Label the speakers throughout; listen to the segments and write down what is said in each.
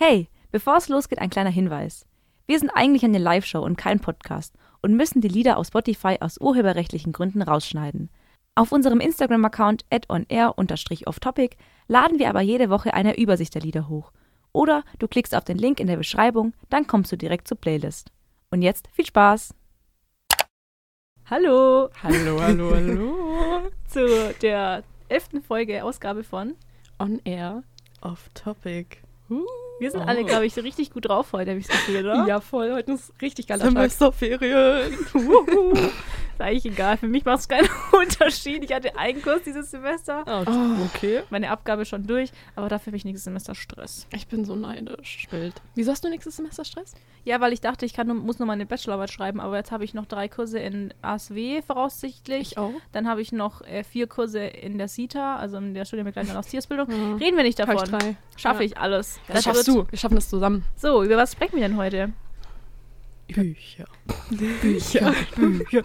Speaker 1: Hey, bevor es losgeht, ein kleiner Hinweis. Wir sind eigentlich eine Live-Show und kein Podcast und müssen die Lieder auf Spotify aus urheberrechtlichen Gründen rausschneiden. Auf unserem Instagram-Account onair-offtopic laden wir aber jede Woche eine Übersicht der Lieder hoch. Oder du klickst auf den Link in der Beschreibung, dann kommst du direkt zur Playlist. Und jetzt viel Spaß! Hallo!
Speaker 2: Hallo, hallo, hallo.
Speaker 1: Zu der elften Folge, Ausgabe von
Speaker 2: On Air, off Topic.
Speaker 1: Wir sind alle, glaube ich, so richtig gut drauf heute, habe ich das Gefühl, oder?
Speaker 2: Ja, voll. Heute ist richtig geiler Tag.
Speaker 3: Semesterferien.
Speaker 1: Ist eigentlich egal. Für mich macht es keinen Unterschied. Ich hatte einen Kurs dieses Semester.
Speaker 3: Oh, okay.
Speaker 1: Meine Abgabe schon durch, aber dafür habe ich nächstes Semester Stress.
Speaker 2: Ich bin so neidisch.
Speaker 3: Wild.
Speaker 2: Wieso hast du nächstes Semester Stress?
Speaker 1: Ja, weil ich dachte, ich kann nur, muss nur meine Bachelorarbeit schreiben, aber jetzt habe ich noch drei Kurse in ASW voraussichtlich.
Speaker 2: auch.
Speaker 1: Dann habe ich noch äh, vier Kurse in der CITA, also in der Studienbegleitung und Austiersbildung.
Speaker 2: Mhm.
Speaker 1: Reden wir nicht
Speaker 2: ich
Speaker 1: davon. Schaffe
Speaker 2: Ja.
Speaker 1: ich alles.
Speaker 2: Das schaffst
Speaker 1: wird-
Speaker 2: du. Wir schaffen das zusammen.
Speaker 1: So, über was sprechen wir denn heute?
Speaker 3: Bücher.
Speaker 2: Bücher.
Speaker 3: Bücher.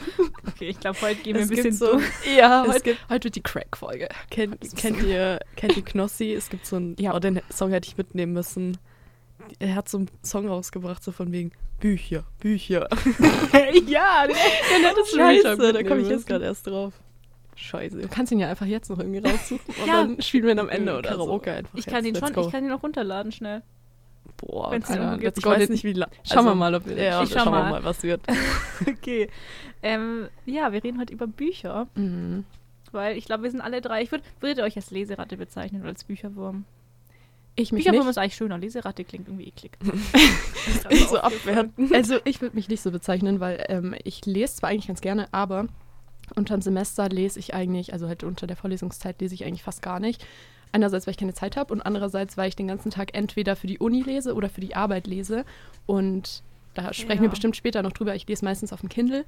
Speaker 1: Okay, ich glaube, heute gehen wir
Speaker 3: Es
Speaker 1: ein bisschen
Speaker 3: so-.
Speaker 2: Ja,
Speaker 3: Es
Speaker 2: heute,
Speaker 3: gibt-
Speaker 2: heute wird die Crack-Folge.
Speaker 3: Kennt, kennt ihr, kennt ihr Knossi? Es gibt so einen,
Speaker 2: Ja.
Speaker 3: oh, den Song hätte ich mitnehmen müssen. Er hat so einen Song rausgebracht, so von wegen Bücher, Bücher.
Speaker 1: ja,
Speaker 2: Den hättest du
Speaker 3: Scheiße,
Speaker 2: Real Talk
Speaker 3: da komme ich jetzt gerade erst drauf. Scheiße.
Speaker 2: Du kannst ihn ja einfach jetzt noch irgendwie raussuchen und
Speaker 1: Ja.
Speaker 2: dann spielen wir ihn am Ende oder
Speaker 3: Karaoke
Speaker 2: so.
Speaker 3: einfach.
Speaker 1: ich kann
Speaker 3: jetzt.
Speaker 1: ihn
Speaker 3: Let's
Speaker 1: schon,
Speaker 3: go.
Speaker 1: ich kann ihn noch runterladen schnell.
Speaker 3: Boah,
Speaker 1: wenn's
Speaker 3: Ahnung.
Speaker 1: gibt.
Speaker 3: Ich weiß nicht, wie lange.
Speaker 2: Schauen wir mal, ob wir
Speaker 3: Ja,
Speaker 1: Ich schau
Speaker 3: schauen wir
Speaker 1: mal.
Speaker 3: mal, was wird.
Speaker 1: Okay. Ähm, ja, wir reden heute über Bücher,
Speaker 2: Mhm.
Speaker 1: weil ich glaube, wir sind alle drei. Ich würd, würdet ihr euch als Leseratte bezeichnen oder als Bücherwurm?
Speaker 2: Ich mich
Speaker 1: Bücherwurm
Speaker 2: nicht.
Speaker 1: ist eigentlich schöner. Leseratte klingt irgendwie eklig.
Speaker 3: so abwerten.
Speaker 2: Also ich würde mich nicht so bezeichnen, weil ähm, ich lese zwar eigentlich ganz gerne, aber unterm Semester lese ich eigentlich, also halt unter der Vorlesungszeit lese ich eigentlich fast gar nicht. Einerseits, weil ich keine Zeit habe und andererseits, weil ich den ganzen Tag entweder für die Uni lese oder für die Arbeit lese. Und da sprechen wir
Speaker 1: Ja.
Speaker 2: bestimmt später noch drüber. Ich lese meistens auf dem Kindle.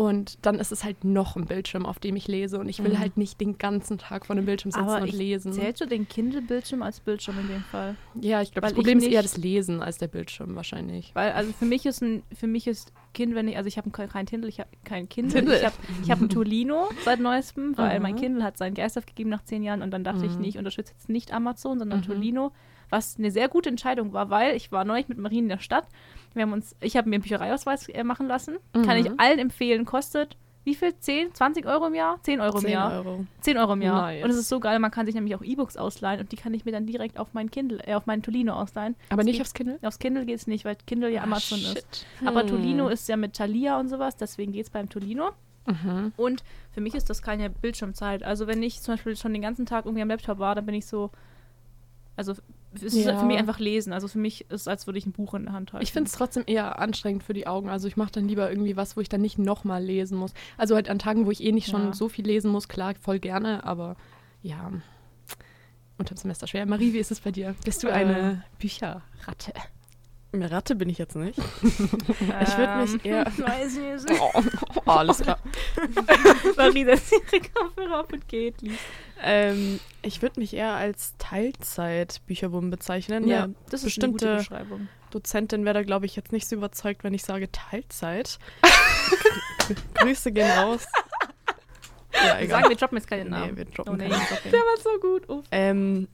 Speaker 2: Und dann ist es halt noch ein Bildschirm, auf dem ich lese. Und ich will
Speaker 1: Mhm.
Speaker 2: halt nicht den ganzen Tag vor dem Bildschirm sitzen
Speaker 1: Aber
Speaker 2: und
Speaker 1: ich
Speaker 2: lesen.
Speaker 1: Zählst du den Kindle-Bildschirm als Bildschirm in dem Fall?
Speaker 2: Ja, ich glaube, das Problem
Speaker 1: ich
Speaker 2: ist eher das Lesen als der Bildschirm wahrscheinlich.
Speaker 1: Weil, also für mich ist ein, für mich ist Kind, wenn ich, also ich habe kein Kindle, ich habe kein Kindle.
Speaker 2: Kindle.
Speaker 1: Ich habe ich hab ein Tolino seit neuestem, weil
Speaker 2: Aha.
Speaker 1: mein Kindle hat seinen Geist aufgegeben nach zehn Jahren und dann dachte ich,
Speaker 2: Mhm.
Speaker 1: nee, ich unterstütze jetzt nicht Amazon, sondern
Speaker 2: Mhm.
Speaker 1: Tolino, was eine sehr gute Entscheidung war, weil ich war neulich mit Marien in der Stadt. Wir haben uns, ich habe mir einen Büchereiausweis äh, machen lassen. Kann ich
Speaker 2: Mhm.
Speaker 1: allen empfehlen, kostet wie viel? 10, 20 Euro im Jahr? 10 Euro im
Speaker 3: 10
Speaker 1: Jahr.
Speaker 3: Euro.
Speaker 1: 10 Euro im Jahr.
Speaker 2: Nice.
Speaker 1: Und es ist so geil, man kann sich nämlich auch E-Books ausleihen und die kann ich mir dann direkt auf mein Kindle, äh, auf meinen Tolino ausleihen.
Speaker 2: Aber
Speaker 1: Es
Speaker 2: nicht
Speaker 1: geht-
Speaker 2: aufs Kindle?
Speaker 1: Aufs Kindle geht es nicht, weil Kindle ja
Speaker 2: Ah,
Speaker 1: Amazon
Speaker 2: shit.
Speaker 1: ist. Aber
Speaker 2: Hm.
Speaker 1: Tolino ist ja mit Thalia und sowas, deswegen geht es beim Tolino.
Speaker 2: Mhm.
Speaker 1: Und für mich ist das keine Bildschirmzeit. Also wenn ich zum Beispiel schon den ganzen Tag irgendwie am Laptop war, dann bin ich so. Also es ist
Speaker 2: Ja.
Speaker 1: für mich einfach lesen. Also für mich ist es, als würde ich ein Buch in der Hand halten.
Speaker 2: Ich finde es trotzdem eher anstrengend für die Augen. Also ich mache dann lieber irgendwie was, wo ich dann nicht nochmal lesen muss. Also halt an Tagen, wo ich eh nicht schon
Speaker 1: Ja.
Speaker 2: so viel lesen muss, klar, voll gerne, aber ja, unterm Semester schwer. Marie, wie ist es bei dir? Bist du
Speaker 3: Äh,
Speaker 2: eine Bücherratte?
Speaker 3: Eine Ratte bin ich jetzt nicht.
Speaker 1: ich
Speaker 3: würd mich eher-
Speaker 1: Weiß ich nicht.
Speaker 2: Oh, alles klar.
Speaker 1: Marie setzt ihre Kopfhörer auf und geht. Lieb.
Speaker 3: Ähm, ich würde mich eher als Teilzeit-Bücherwurm bezeichnen.
Speaker 1: Ja,
Speaker 3: Eine
Speaker 1: das ist eine gute Beschreibung.
Speaker 3: Dozentin wäre da, glaube ich, jetzt nicht so überzeugt, wenn ich sage Teilzeit. Grüße gehen raus. Ja,
Speaker 1: Wir sagen, wir droppen jetzt keinen Namen.
Speaker 3: Nee, wir droppen
Speaker 1: oh, nee,
Speaker 3: keinen.
Speaker 2: Der war so gut. Uff.
Speaker 3: Ähm,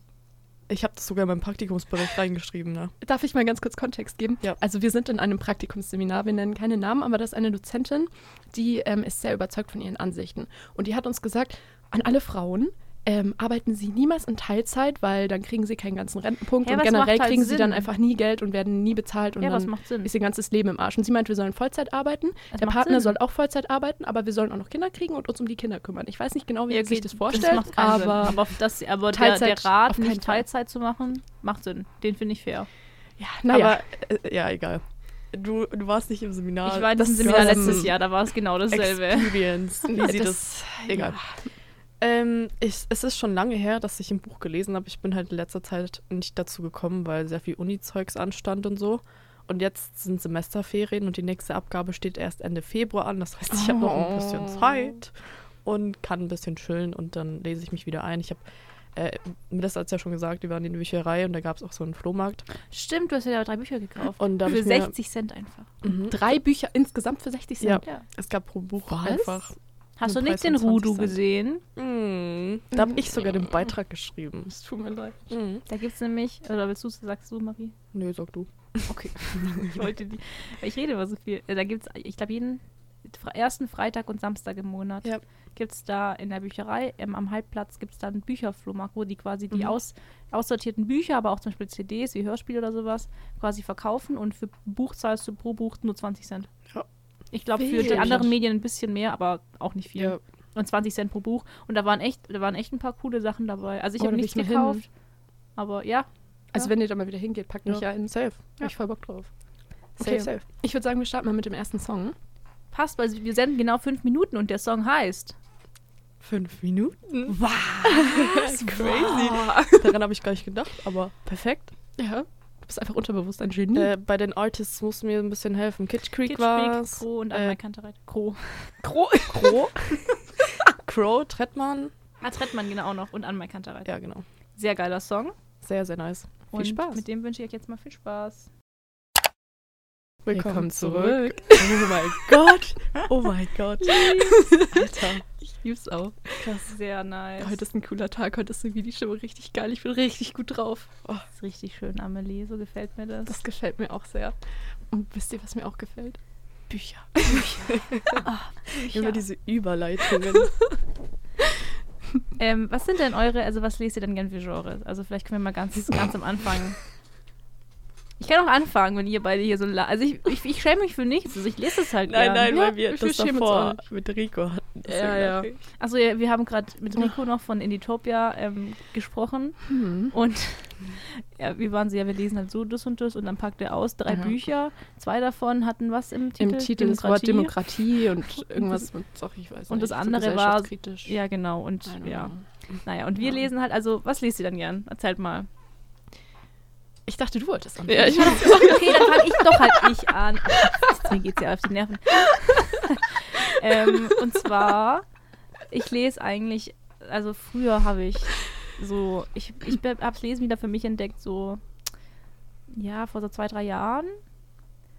Speaker 3: ich habe das sogar in meinem Praktikumsbericht reingeschrieben, ne?
Speaker 2: Darf ich mal ganz kurz Kontext geben?
Speaker 3: Ja.
Speaker 2: Also wir sind in einem Praktikumsseminar, wir nennen keine Namen, aber das ist eine Dozentin, die ähm, ist sehr überzeugt von ihren Ansichten. Und die hat uns gesagt, an alle Frauen, ähm, arbeiten sie niemals in Teilzeit, weil dann kriegen sie keinen ganzen Rentenpunkt
Speaker 1: Ja,
Speaker 2: und generell
Speaker 1: halt
Speaker 2: kriegen sie
Speaker 1: Sinn.
Speaker 2: dann einfach nie Geld und werden nie bezahlt und
Speaker 1: Ja,
Speaker 2: dann
Speaker 1: macht Sinn?
Speaker 2: ist ihr ganzes Leben im Arsch. Und sie meint, wir sollen Vollzeit arbeiten,
Speaker 1: Das
Speaker 2: der Partner
Speaker 1: Sinn.
Speaker 2: soll auch Vollzeit arbeiten, aber wir sollen auch noch Kinder kriegen und uns um die Kinder kümmern. Ich weiß nicht genau, wie
Speaker 1: Ja,
Speaker 2: sie sich das vorstellt,
Speaker 1: Sinn.
Speaker 2: aber
Speaker 1: aber, auf das, aber der,
Speaker 2: Teilzeit
Speaker 1: der Rat,
Speaker 2: auf keinen
Speaker 1: nicht
Speaker 2: Fall.
Speaker 1: Teilzeit zu machen, macht Sinn. Den finde ich fair.
Speaker 2: ja, naja.
Speaker 3: Aber, äh, ja, egal. Du, du warst nicht im Seminar.
Speaker 1: ich war in diesem
Speaker 3: Das
Speaker 1: Seminar letztes Jahr, da war es genau dasselbe.
Speaker 3: Experience. Wie sie das,
Speaker 2: Das-
Speaker 3: egal. Ähm, ich, es ist schon lange her, dass ich ein Buch gelesen habe. Ich bin halt in letzter Zeit nicht dazu gekommen, weil sehr viel Uni-Zeugs anstand und so. Und jetzt sind Semesterferien und die nächste Abgabe steht erst Ende Februar an. Das heißt, ich habe noch ein bisschen
Speaker 2: Oh.
Speaker 3: Zeit und kann ein bisschen chillen und dann lese ich mich wieder ein. Ich habe äh, Melissa hat es ja schon gesagt, wir waren in der Bücherei und da gab es auch so einen Flohmarkt.
Speaker 1: Stimmt, du hast ja drei Bücher gekauft.
Speaker 3: Und
Speaker 1: Für
Speaker 3: ich mir-
Speaker 1: 60 Cent einfach.
Speaker 3: Mhm.
Speaker 2: Drei Bücher insgesamt für 60 Cent.
Speaker 3: Ja.
Speaker 1: Ja.
Speaker 3: Es gab pro Buch
Speaker 2: Was?
Speaker 3: einfach.
Speaker 1: Hast du nicht den
Speaker 3: von 20
Speaker 1: Rudu gesehen?
Speaker 3: Mm, da habe ich sogar den Beitrag geschrieben.
Speaker 2: Es tut mir leid.
Speaker 3: Mm.
Speaker 1: Da gibt es nämlich, oder willst du, sagst du, Marie?
Speaker 3: Nö, sag du.
Speaker 1: Okay. ich wollte die. Ich rede immer so viel. Da gibt es, ich glaube, jeden ersten Freitag und Samstag im Monat
Speaker 3: Ja.
Speaker 1: gibt es da in der Bücherei, ähm, am Halbplatz gibt es dann einen Bücherflohmarkt, wo die quasi die
Speaker 3: Mhm.
Speaker 1: aus, aussortierten Bücher, aber auch zum Beispiel CDs wie Hörspiele oder sowas, quasi verkaufen und für Buch zahlst du pro Buch nur 20 Cent.
Speaker 3: Ja.
Speaker 1: Ich glaube, für die anderen Medien ein bisschen mehr, aber auch nicht viel.
Speaker 3: Ja.
Speaker 1: Und 20 Cent pro Buch. Und da waren echt, da waren echt ein paar coole Sachen dabei. Also ich
Speaker 2: Oh,
Speaker 1: habe nichts
Speaker 2: ich mal hin.
Speaker 1: gekauft. Aber ja,
Speaker 2: Also
Speaker 1: Ja.
Speaker 2: wenn ihr da mal wieder hingeht, packt mich
Speaker 3: Ja.
Speaker 2: ja ein.
Speaker 3: Safe.
Speaker 2: Hab ich voll Bock drauf.
Speaker 3: Okay,
Speaker 2: Safe.
Speaker 3: safe.
Speaker 2: Ich würde sagen, wir starten mal mit dem ersten Song.
Speaker 1: passt, weil wir senden genau fünf Minuten und der Song heißt.
Speaker 3: Fünf Minuten.
Speaker 1: Was?
Speaker 3: Crazy. Daran habe ich gar nicht gedacht, aber perfekt.
Speaker 2: Ja. Du bist einfach unterbewusst ein Genie.
Speaker 3: Äh, bei den Artists musst du mir ein bisschen helfen. Kitsch Creek
Speaker 1: Kitsch
Speaker 3: war
Speaker 1: Creek, Crow und
Speaker 3: äh,
Speaker 1: Kantereit. Crow.
Speaker 3: Crow. Crow. Crow, Trettmann.
Speaker 1: Ah, Trettmann genau auch noch und Anna Kantereit.
Speaker 3: Ja, genau.
Speaker 1: Sehr geiler Song.
Speaker 3: Sehr, sehr nice.
Speaker 1: Und
Speaker 2: Spaß.
Speaker 1: mit dem wünsche ich euch jetzt mal viel Spaß.
Speaker 2: Willkommen zurück.
Speaker 3: Oh mein Gott. Oh mein Gott. Alter.
Speaker 2: Ich lieb's auch.
Speaker 1: Krass. Sehr nice.
Speaker 2: Heute ist ein cooler Tag, heute ist irgendwie die Stimme richtig geil. Ich bin richtig gut drauf. Oh,
Speaker 1: Das ist richtig schön, Amelie. So gefällt mir das.
Speaker 2: das gefällt mir auch sehr. Und wisst ihr, was mir auch gefällt? Bücher.
Speaker 3: Immer diese Überleitungen.
Speaker 1: Ähm, was sind denn eure, also was lest ihr denn gern für Genres? Also vielleicht können wir mal ganz, ganz am Anfang. Ich kann auch anfangen, wenn ihr beide hier so la Also ich, ich, ich schäme mich für nichts. Also ich lese es halt
Speaker 3: Nein,
Speaker 1: gern.
Speaker 3: nein,
Speaker 2: Ja,
Speaker 3: weil wir
Speaker 2: wir
Speaker 3: das davor
Speaker 2: nicht.
Speaker 3: mit Rico hatten.
Speaker 2: Ja, ja.
Speaker 3: ich-
Speaker 1: Also ja, wir haben gerade mit Rico noch von Inditopia ähm, gesprochen
Speaker 2: Hm.
Speaker 1: und ja, wie waren sie ja, wir lesen halt so das und das und dann packt er aus drei
Speaker 2: Ja.
Speaker 1: Bücher. Zwei davon hatten was im Titel?
Speaker 2: Im Titel das Wort Demokratie und irgendwas mit, ach, ich weiß
Speaker 1: Und das
Speaker 2: nicht, so
Speaker 1: andere war-. Ja, genau. Und ja,
Speaker 2: know.
Speaker 1: naja, und wir
Speaker 2: Ja.
Speaker 1: lesen halt, also was liest ihr dann gern? Erzählt mal.
Speaker 2: Ich dachte, du wolltest
Speaker 3: Ja, ich
Speaker 1: Okay, dann fange ich doch halt ich an. Ach, mir geht's ja auf die Nerven. ähm, und zwar, ich lese eigentlich, also früher habe ich so, ich, ich habe das Lesen wieder für mich entdeckt, so, ja, vor so zwei, drei Jahren.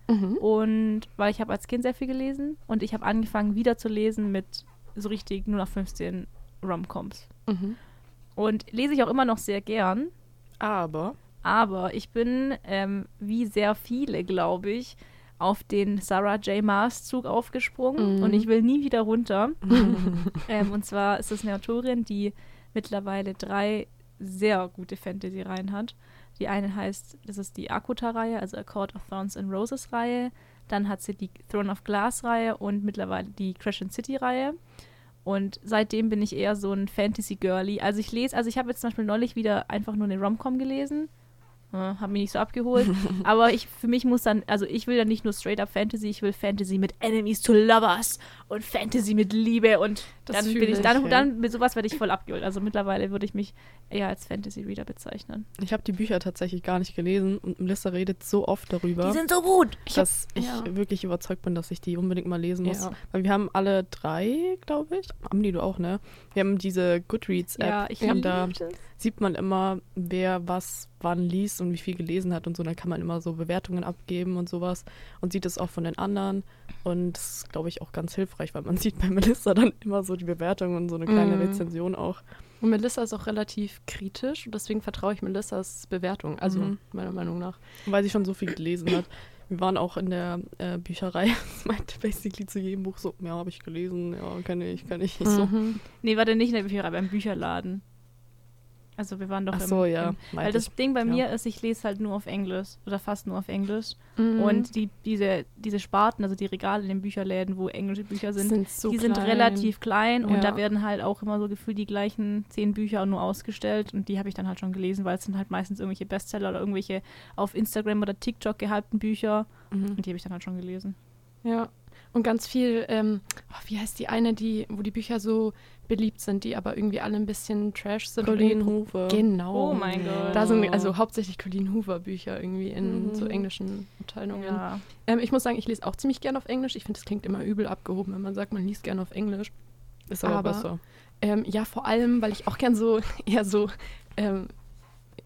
Speaker 2: Mhm.
Speaker 1: Und weil ich habe als Kind sehr viel gelesen und ich habe angefangen wieder zu lesen mit so richtig nur nach 15 Romcoms.
Speaker 2: Mhm.
Speaker 1: Und lese ich auch immer noch sehr gern.
Speaker 3: Aber
Speaker 1: Aber ich bin, ähm, wie sehr viele, glaube ich, auf den Sarah J. Maas Zug aufgesprungen
Speaker 2: Mhm.
Speaker 1: und ich will nie wieder runter. ähm, und zwar ist es eine Autorin, die mittlerweile drei sehr gute Fantasy-Reihen hat. Die eine heißt, das ist die Akuta-Reihe, also A Court of Thorns and Roses-Reihe. Dann hat sie die Throne of Glass-Reihe und mittlerweile die Crescent City-Reihe. Und seitdem bin ich eher so ein Fantasy-Girly. Also ich lese, also ich habe jetzt zum Beispiel neulich wieder einfach nur eine Rom-Com gelesen. Äh, habe mich nicht so abgeholt. Aber ich, für mich muss dann, also ich will dann nicht nur straight up Fantasy, ich will Fantasy mit Enemies to Lovers und Fantasy mit Liebe und
Speaker 2: Das
Speaker 1: dann bin ich,
Speaker 2: ich,
Speaker 1: dann,
Speaker 2: ja.
Speaker 1: dann mit sowas werde ich voll abgeholt. Also mittlerweile würde ich mich eher als Fantasy-Reader bezeichnen.
Speaker 3: ich habe die Bücher tatsächlich gar nicht gelesen und Melissa redet so oft darüber,
Speaker 1: so gut!
Speaker 3: dass ich
Speaker 2: ja.
Speaker 3: wirklich überzeugt bin, dass ich die unbedingt mal lesen muss.
Speaker 2: Ja.
Speaker 3: Weil wir haben alle drei, glaube ich. Amelie, du auch, ne? Wir haben diese Goodreads-App.
Speaker 1: Ja, ich
Speaker 3: und da
Speaker 1: das.
Speaker 3: sieht man immer, wer was wann liest und wie viel gelesen hat und so. Dann kann man immer so Bewertungen abgeben und sowas und sieht es auch von den anderen. Und das ist, glaube ich, auch ganz hilfreich, weil man sieht bei Melissa dann immer so die Bewertungen und so eine kleine
Speaker 2: Mhm.
Speaker 3: Rezension auch.
Speaker 2: Und Melissa ist auch relativ kritisch und deswegen vertraue ich Melissas Bewertung, also
Speaker 3: Mhm.
Speaker 2: meiner Meinung nach.
Speaker 3: weil sie schon so viel gelesen hat. Wir waren auch in der äh, Bücherei. Es meinte basically zu jedem Buch so, ja, habe ich gelesen, ja, kenne ich, kenne ich. so,
Speaker 2: Mhm.
Speaker 1: Nee, warte, nicht in der Bücherei, beim Bücherladen. Also wir waren doch
Speaker 3: ach
Speaker 1: im,
Speaker 3: so, ja.
Speaker 1: im weil das. Ding bei
Speaker 3: ja.
Speaker 1: mir ist, ich lese halt nur auf Englisch oder fast nur auf Englisch.
Speaker 2: Mhm.
Speaker 1: Und die, diese, diese Sparten, also die Regale in den Bücherläden, wo englische Bücher sind,
Speaker 2: sind so
Speaker 1: die sind
Speaker 2: klein.
Speaker 1: relativ klein und
Speaker 2: Ja.
Speaker 1: da werden halt auch immer so gefühlt die gleichen zehn Bücher nur ausgestellt und die habe ich dann halt schon gelesen, weil es sind halt meistens irgendwelche Bestseller oder irgendwelche auf Instagram oder TikTok gehypten Bücher
Speaker 3: Mhm.
Speaker 1: und die habe ich dann halt schon gelesen.
Speaker 2: Ja. Und ganz viel, ähm, oh, wie heißt die eine, die, wo die Bücher so beliebt sind, die aber irgendwie alle ein bisschen Trash sind.
Speaker 3: Colleen Hoover.
Speaker 2: Genau.
Speaker 1: Oh mein Gott.
Speaker 2: Da sind also hauptsächlich Colleen Hoover Bücher irgendwie in
Speaker 3: Mhm.
Speaker 2: so englischen Abteilungen.
Speaker 1: Ja.
Speaker 2: Ähm, ich muss sagen, ich lese auch ziemlich gern auf Englisch. Ich finde, es klingt immer übel abgehoben, wenn man sagt, man liest gern auf Englisch.
Speaker 3: Ist aber,
Speaker 2: aber-
Speaker 3: besser.
Speaker 2: Ähm, ja, vor allem, weil ich auch gern so eher so ähm,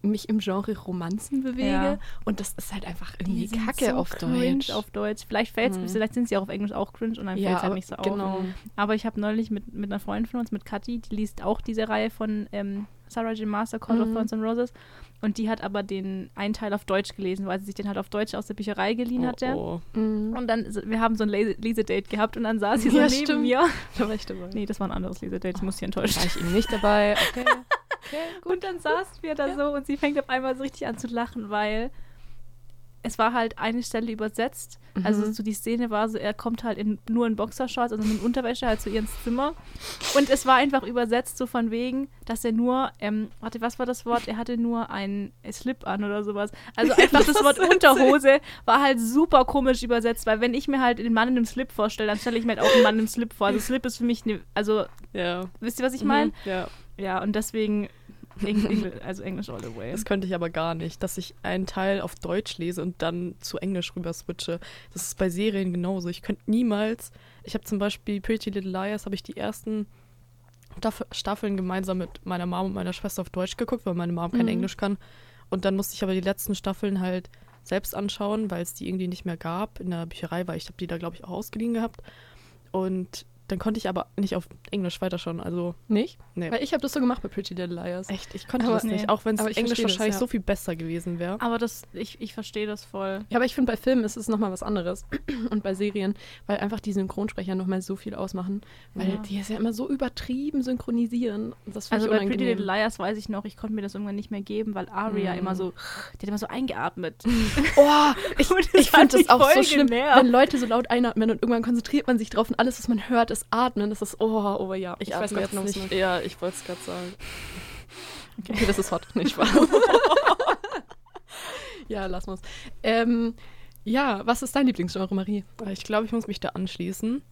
Speaker 2: mich im Genre Romanzen bewege.
Speaker 1: Ja.
Speaker 2: Und das ist halt einfach irgendwie Kacke
Speaker 1: so
Speaker 2: auf Deutsch.
Speaker 1: auf Deutsch. Vielleicht fällt's,
Speaker 2: Mhm.
Speaker 1: vielleicht sind sie auch auf Englisch auch cringe und dann
Speaker 2: Ja,
Speaker 1: fällt es halt nicht so auf.
Speaker 2: genau.
Speaker 1: Aber ich habe neulich mit, mit einer Freundin von uns, mit Kathi, die liest auch diese Reihe von ähm, Sarah J. Master, Call of
Speaker 2: Mhm.
Speaker 1: Thorns and Roses. Und die hat aber den einen Teil auf Deutsch gelesen, weil sie sich den halt auf Deutsch aus der Bücherei geliehen hatte.
Speaker 3: Oh,
Speaker 2: Mhm.
Speaker 1: Und dann, wir haben so ein Lese Lesedate gehabt und dann saß sie so
Speaker 2: Ja,
Speaker 1: neben
Speaker 2: stimmt.
Speaker 1: mir.
Speaker 2: Da war ich dabei.
Speaker 1: Nee, das war ein anderes Lesedate, ich muss sie enttäuscht.
Speaker 2: War ich eben nicht dabei. Okay. okay gut.
Speaker 1: Und dann saßen wir da so und sie fängt auf einmal so richtig an zu lachen, weil es war halt eine Stelle übersetzt. Also
Speaker 2: Mhm.
Speaker 1: so die Szene war so, er kommt halt in, nur in Boxershorts, also in Unterwäsche halt zu ihr ins Zimmer. Und es war einfach übersetzt so von wegen, dass er nur, ähm, warte, was war das Wort? Er hatte nur ein Slip an oder sowas. Also einfach das Wort Unterhose war halt super komisch übersetzt, weil wenn ich mir halt den Mann in einem Slip vorstelle, dann stelle ich mir halt auch einen Mann im Slip vor. Also Slip ist für mich, ne, also
Speaker 3: ja.
Speaker 1: wisst ihr, was ich meine?
Speaker 3: Ja.
Speaker 1: Ja, und deswegen, Eng Engl also Englisch all the way.
Speaker 3: Das könnte ich aber gar nicht, dass ich einen Teil auf Deutsch lese und dann zu Englisch rüber switche. Das ist bei Serien genauso. Ich könnte niemals. Ich habe zum Beispiel Pretty Little Liars, habe ich die ersten Staff Staffeln gemeinsam mit meiner Mom und meiner Schwester auf Deutsch geguckt, weil meine Mom kein
Speaker 2: Mhm.
Speaker 3: Englisch kann. Und dann musste ich aber die letzten Staffeln halt selbst anschauen, weil es die irgendwie nicht mehr gab in der Bücherei, weil ich habe die da, glaube ich, auch ausgeliehen gehabt. Und dann konnte ich aber nicht auf Englisch weiterschauen. Also,
Speaker 2: Nicht?
Speaker 3: nee.
Speaker 2: Weil ich habe das so gemacht bei Pretty Little Liars.
Speaker 3: Echt, ich konnte
Speaker 2: Aber-
Speaker 3: das nicht.
Speaker 1: nee.
Speaker 3: Auch wenn es Englisch
Speaker 2: verstehe das,
Speaker 3: wahrscheinlich
Speaker 2: ja.
Speaker 3: so viel besser gewesen wäre.
Speaker 1: Aber das, ich, ich verstehe das voll.
Speaker 2: Ja, aber ich finde, bei Filmen ist es nochmal was anderes. Und bei Serien, weil einfach die Synchronsprecher nochmal so viel ausmachen. Weil
Speaker 1: Ja.
Speaker 2: die es ja immer so übertrieben synchronisieren. Das
Speaker 1: Also
Speaker 2: ich
Speaker 1: bei Pretty. Little Liars weiß ich noch, ich konnte mir das irgendwann nicht mehr geben, weil Aria
Speaker 3: Mhm.
Speaker 1: immer so, die hat immer so eingeatmet.
Speaker 2: Oh, ich, ich
Speaker 1: mich
Speaker 2: das auch so schlimm,
Speaker 1: genervt.
Speaker 2: wenn Leute so laut einatmen und irgendwann konzentriert man sich drauf und alles, was man hört, ist Atmen. Das ist, oh, oh ja.
Speaker 3: Ich,
Speaker 2: weiß
Speaker 3: atme
Speaker 2: ganz
Speaker 3: jetzt
Speaker 2: was
Speaker 3: nicht. Ja, ich wollte es gerade sagen.
Speaker 2: meinst. Okay, das ist hot, nicht wahr? ja, lass mal's. Ähm, ja, was ist dein Lieblingsgenre, Marie?
Speaker 3: Ich glaube, ich muss mich da anschließen.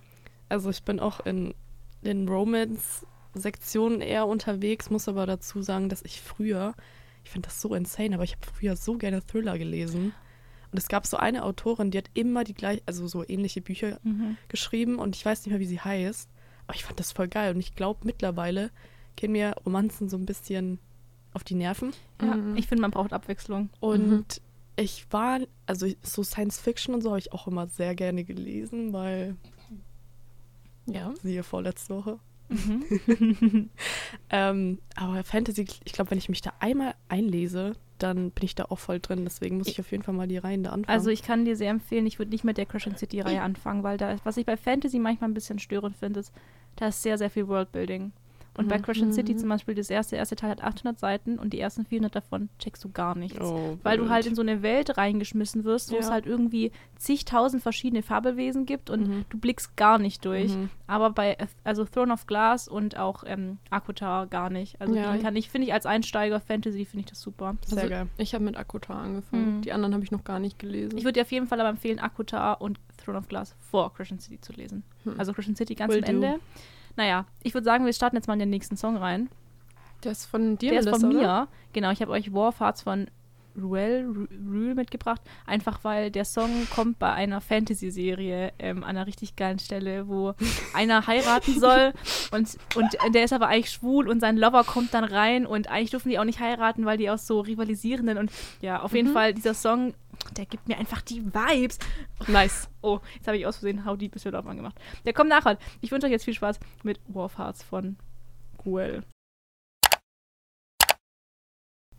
Speaker 3: Also ich bin auch in den Romance-Sektionen eher unterwegs, muss aber dazu sagen, dass ich früher, ich finde das so insane, aber ich habe früher so gerne Thriller gelesen. Und es gab so eine Autorin, die hat immer die gleich, also so ähnliche Bücher
Speaker 1: Mhm.
Speaker 3: geschrieben und ich weiß nicht mehr, wie sie heißt. Aber ich fand das voll geil und ich glaube, mittlerweile gehen mir Romanzen so ein bisschen auf die Nerven.
Speaker 1: Ja,
Speaker 2: Mhm.
Speaker 1: ich finde, man braucht Abwechslung.
Speaker 3: Und ich war, also so Science Fiction und so habe ich auch immer sehr gerne gelesen, weil,
Speaker 2: Ja.
Speaker 3: siehe vorletzte Woche.
Speaker 1: Mhm.
Speaker 3: Ähm, aber Fantasy, ich glaube, wenn ich mich da einmal einlese, dann bin ich da auch voll drin. Deswegen muss ich auf jeden Fall mal die Reihen da anfangen.
Speaker 1: Also ich kann dir sehr empfehlen, ich würde nicht mit der Crescent City-Reihe anfangen, weil da, was ich bei Fantasy manchmal ein bisschen störend finde, ist, da ist sehr, sehr viel Worldbuilding. Und bei
Speaker 3: Mhm.
Speaker 1: Crescent City
Speaker 2: Mhm.
Speaker 1: zum Beispiel, das erste, erste Teil hat 800 Seiten und die ersten 400 davon checkst du gar nichts.
Speaker 3: oh,
Speaker 1: Weil du halt in so eine Welt reingeschmissen wirst, wo es
Speaker 2: Ja.
Speaker 1: halt irgendwie zigtausend verschiedene Fabelwesen gibt und
Speaker 2: Mhm.
Speaker 1: du blickst gar nicht durch.
Speaker 3: Mhm.
Speaker 1: Aber bei also Throne of Glass und auch ähm, Akutar gar nicht. Also
Speaker 2: Ja.
Speaker 1: die kann ich, finde ich, als Einsteiger Fantasy finde ich das super.
Speaker 3: Sehr
Speaker 2: Also,
Speaker 3: geil.
Speaker 2: Ich habe mit Akutar angefangen.
Speaker 1: Mhm.
Speaker 2: Die anderen habe ich noch gar nicht gelesen.
Speaker 1: Ich würde dir auf jeden Fall aber empfehlen, Akutar und Throne of Glass vor Crescent City zu lesen.
Speaker 2: Hm.
Speaker 1: Also Crescent City ganz
Speaker 3: Will
Speaker 1: am Ende. Naja, ich würde sagen, wir starten jetzt mal in den nächsten Song rein.
Speaker 2: der ist von dir,
Speaker 1: Der ist von
Speaker 2: Melissa,
Speaker 1: mir.
Speaker 2: oder?
Speaker 1: Genau, ich habe euch Warfarts von Ruel, Ru- Rule mitgebracht. Einfach weil der Song kommt bei einer Fantasy-Serie ähm, an einer richtig geilen Stelle, wo einer heiraten soll und, und der ist aber eigentlich schwul und sein Lover kommt dann rein und eigentlich dürfen die auch nicht heiraten, weil die auch so rivalisierenden und ja, auf jeden
Speaker 2: Mhm.
Speaker 1: Fall dieser Song, der gibt mir einfach die Vibes.
Speaker 2: Nice.
Speaker 1: Oh, jetzt habe ich aus Versehen How Deep is Your Love angemacht. Der kommt nachher. Ich wünsche euch jetzt viel Spaß mit Warfarts von Ruel.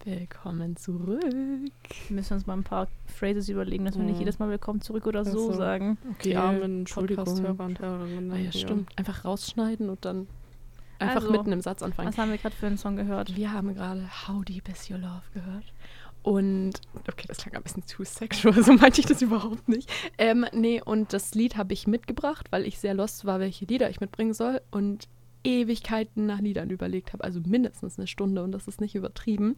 Speaker 2: Willkommen zurück.
Speaker 1: Wir müssen uns mal ein paar Phrases überlegen, dass wir nicht
Speaker 3: Mhm.
Speaker 1: jedes Mal willkommen zurück oder so,
Speaker 3: Ach so.
Speaker 1: sagen.
Speaker 3: Die armen
Speaker 2: Entschuldigung.
Speaker 3: Podcast-Hörer und Hörerinnen.
Speaker 2: Ah, ja, stimmt. Einfach rausschneiden und dann einfach
Speaker 1: Also,
Speaker 2: mitten im Satz anfangen.
Speaker 1: Was haben wir gerade für einen Song gehört?
Speaker 2: Wir haben gerade How Deep Is Your Love gehört. Und, okay, das klang ein bisschen zu sexual, so meinte ich das überhaupt nicht. Ähm, nee, und das Lied habe ich mitgebracht, weil ich sehr lost war, welche Lieder ich mitbringen soll und Ewigkeiten nach Liedern überlegt habe, also mindestens eine Stunde und das ist nicht übertrieben,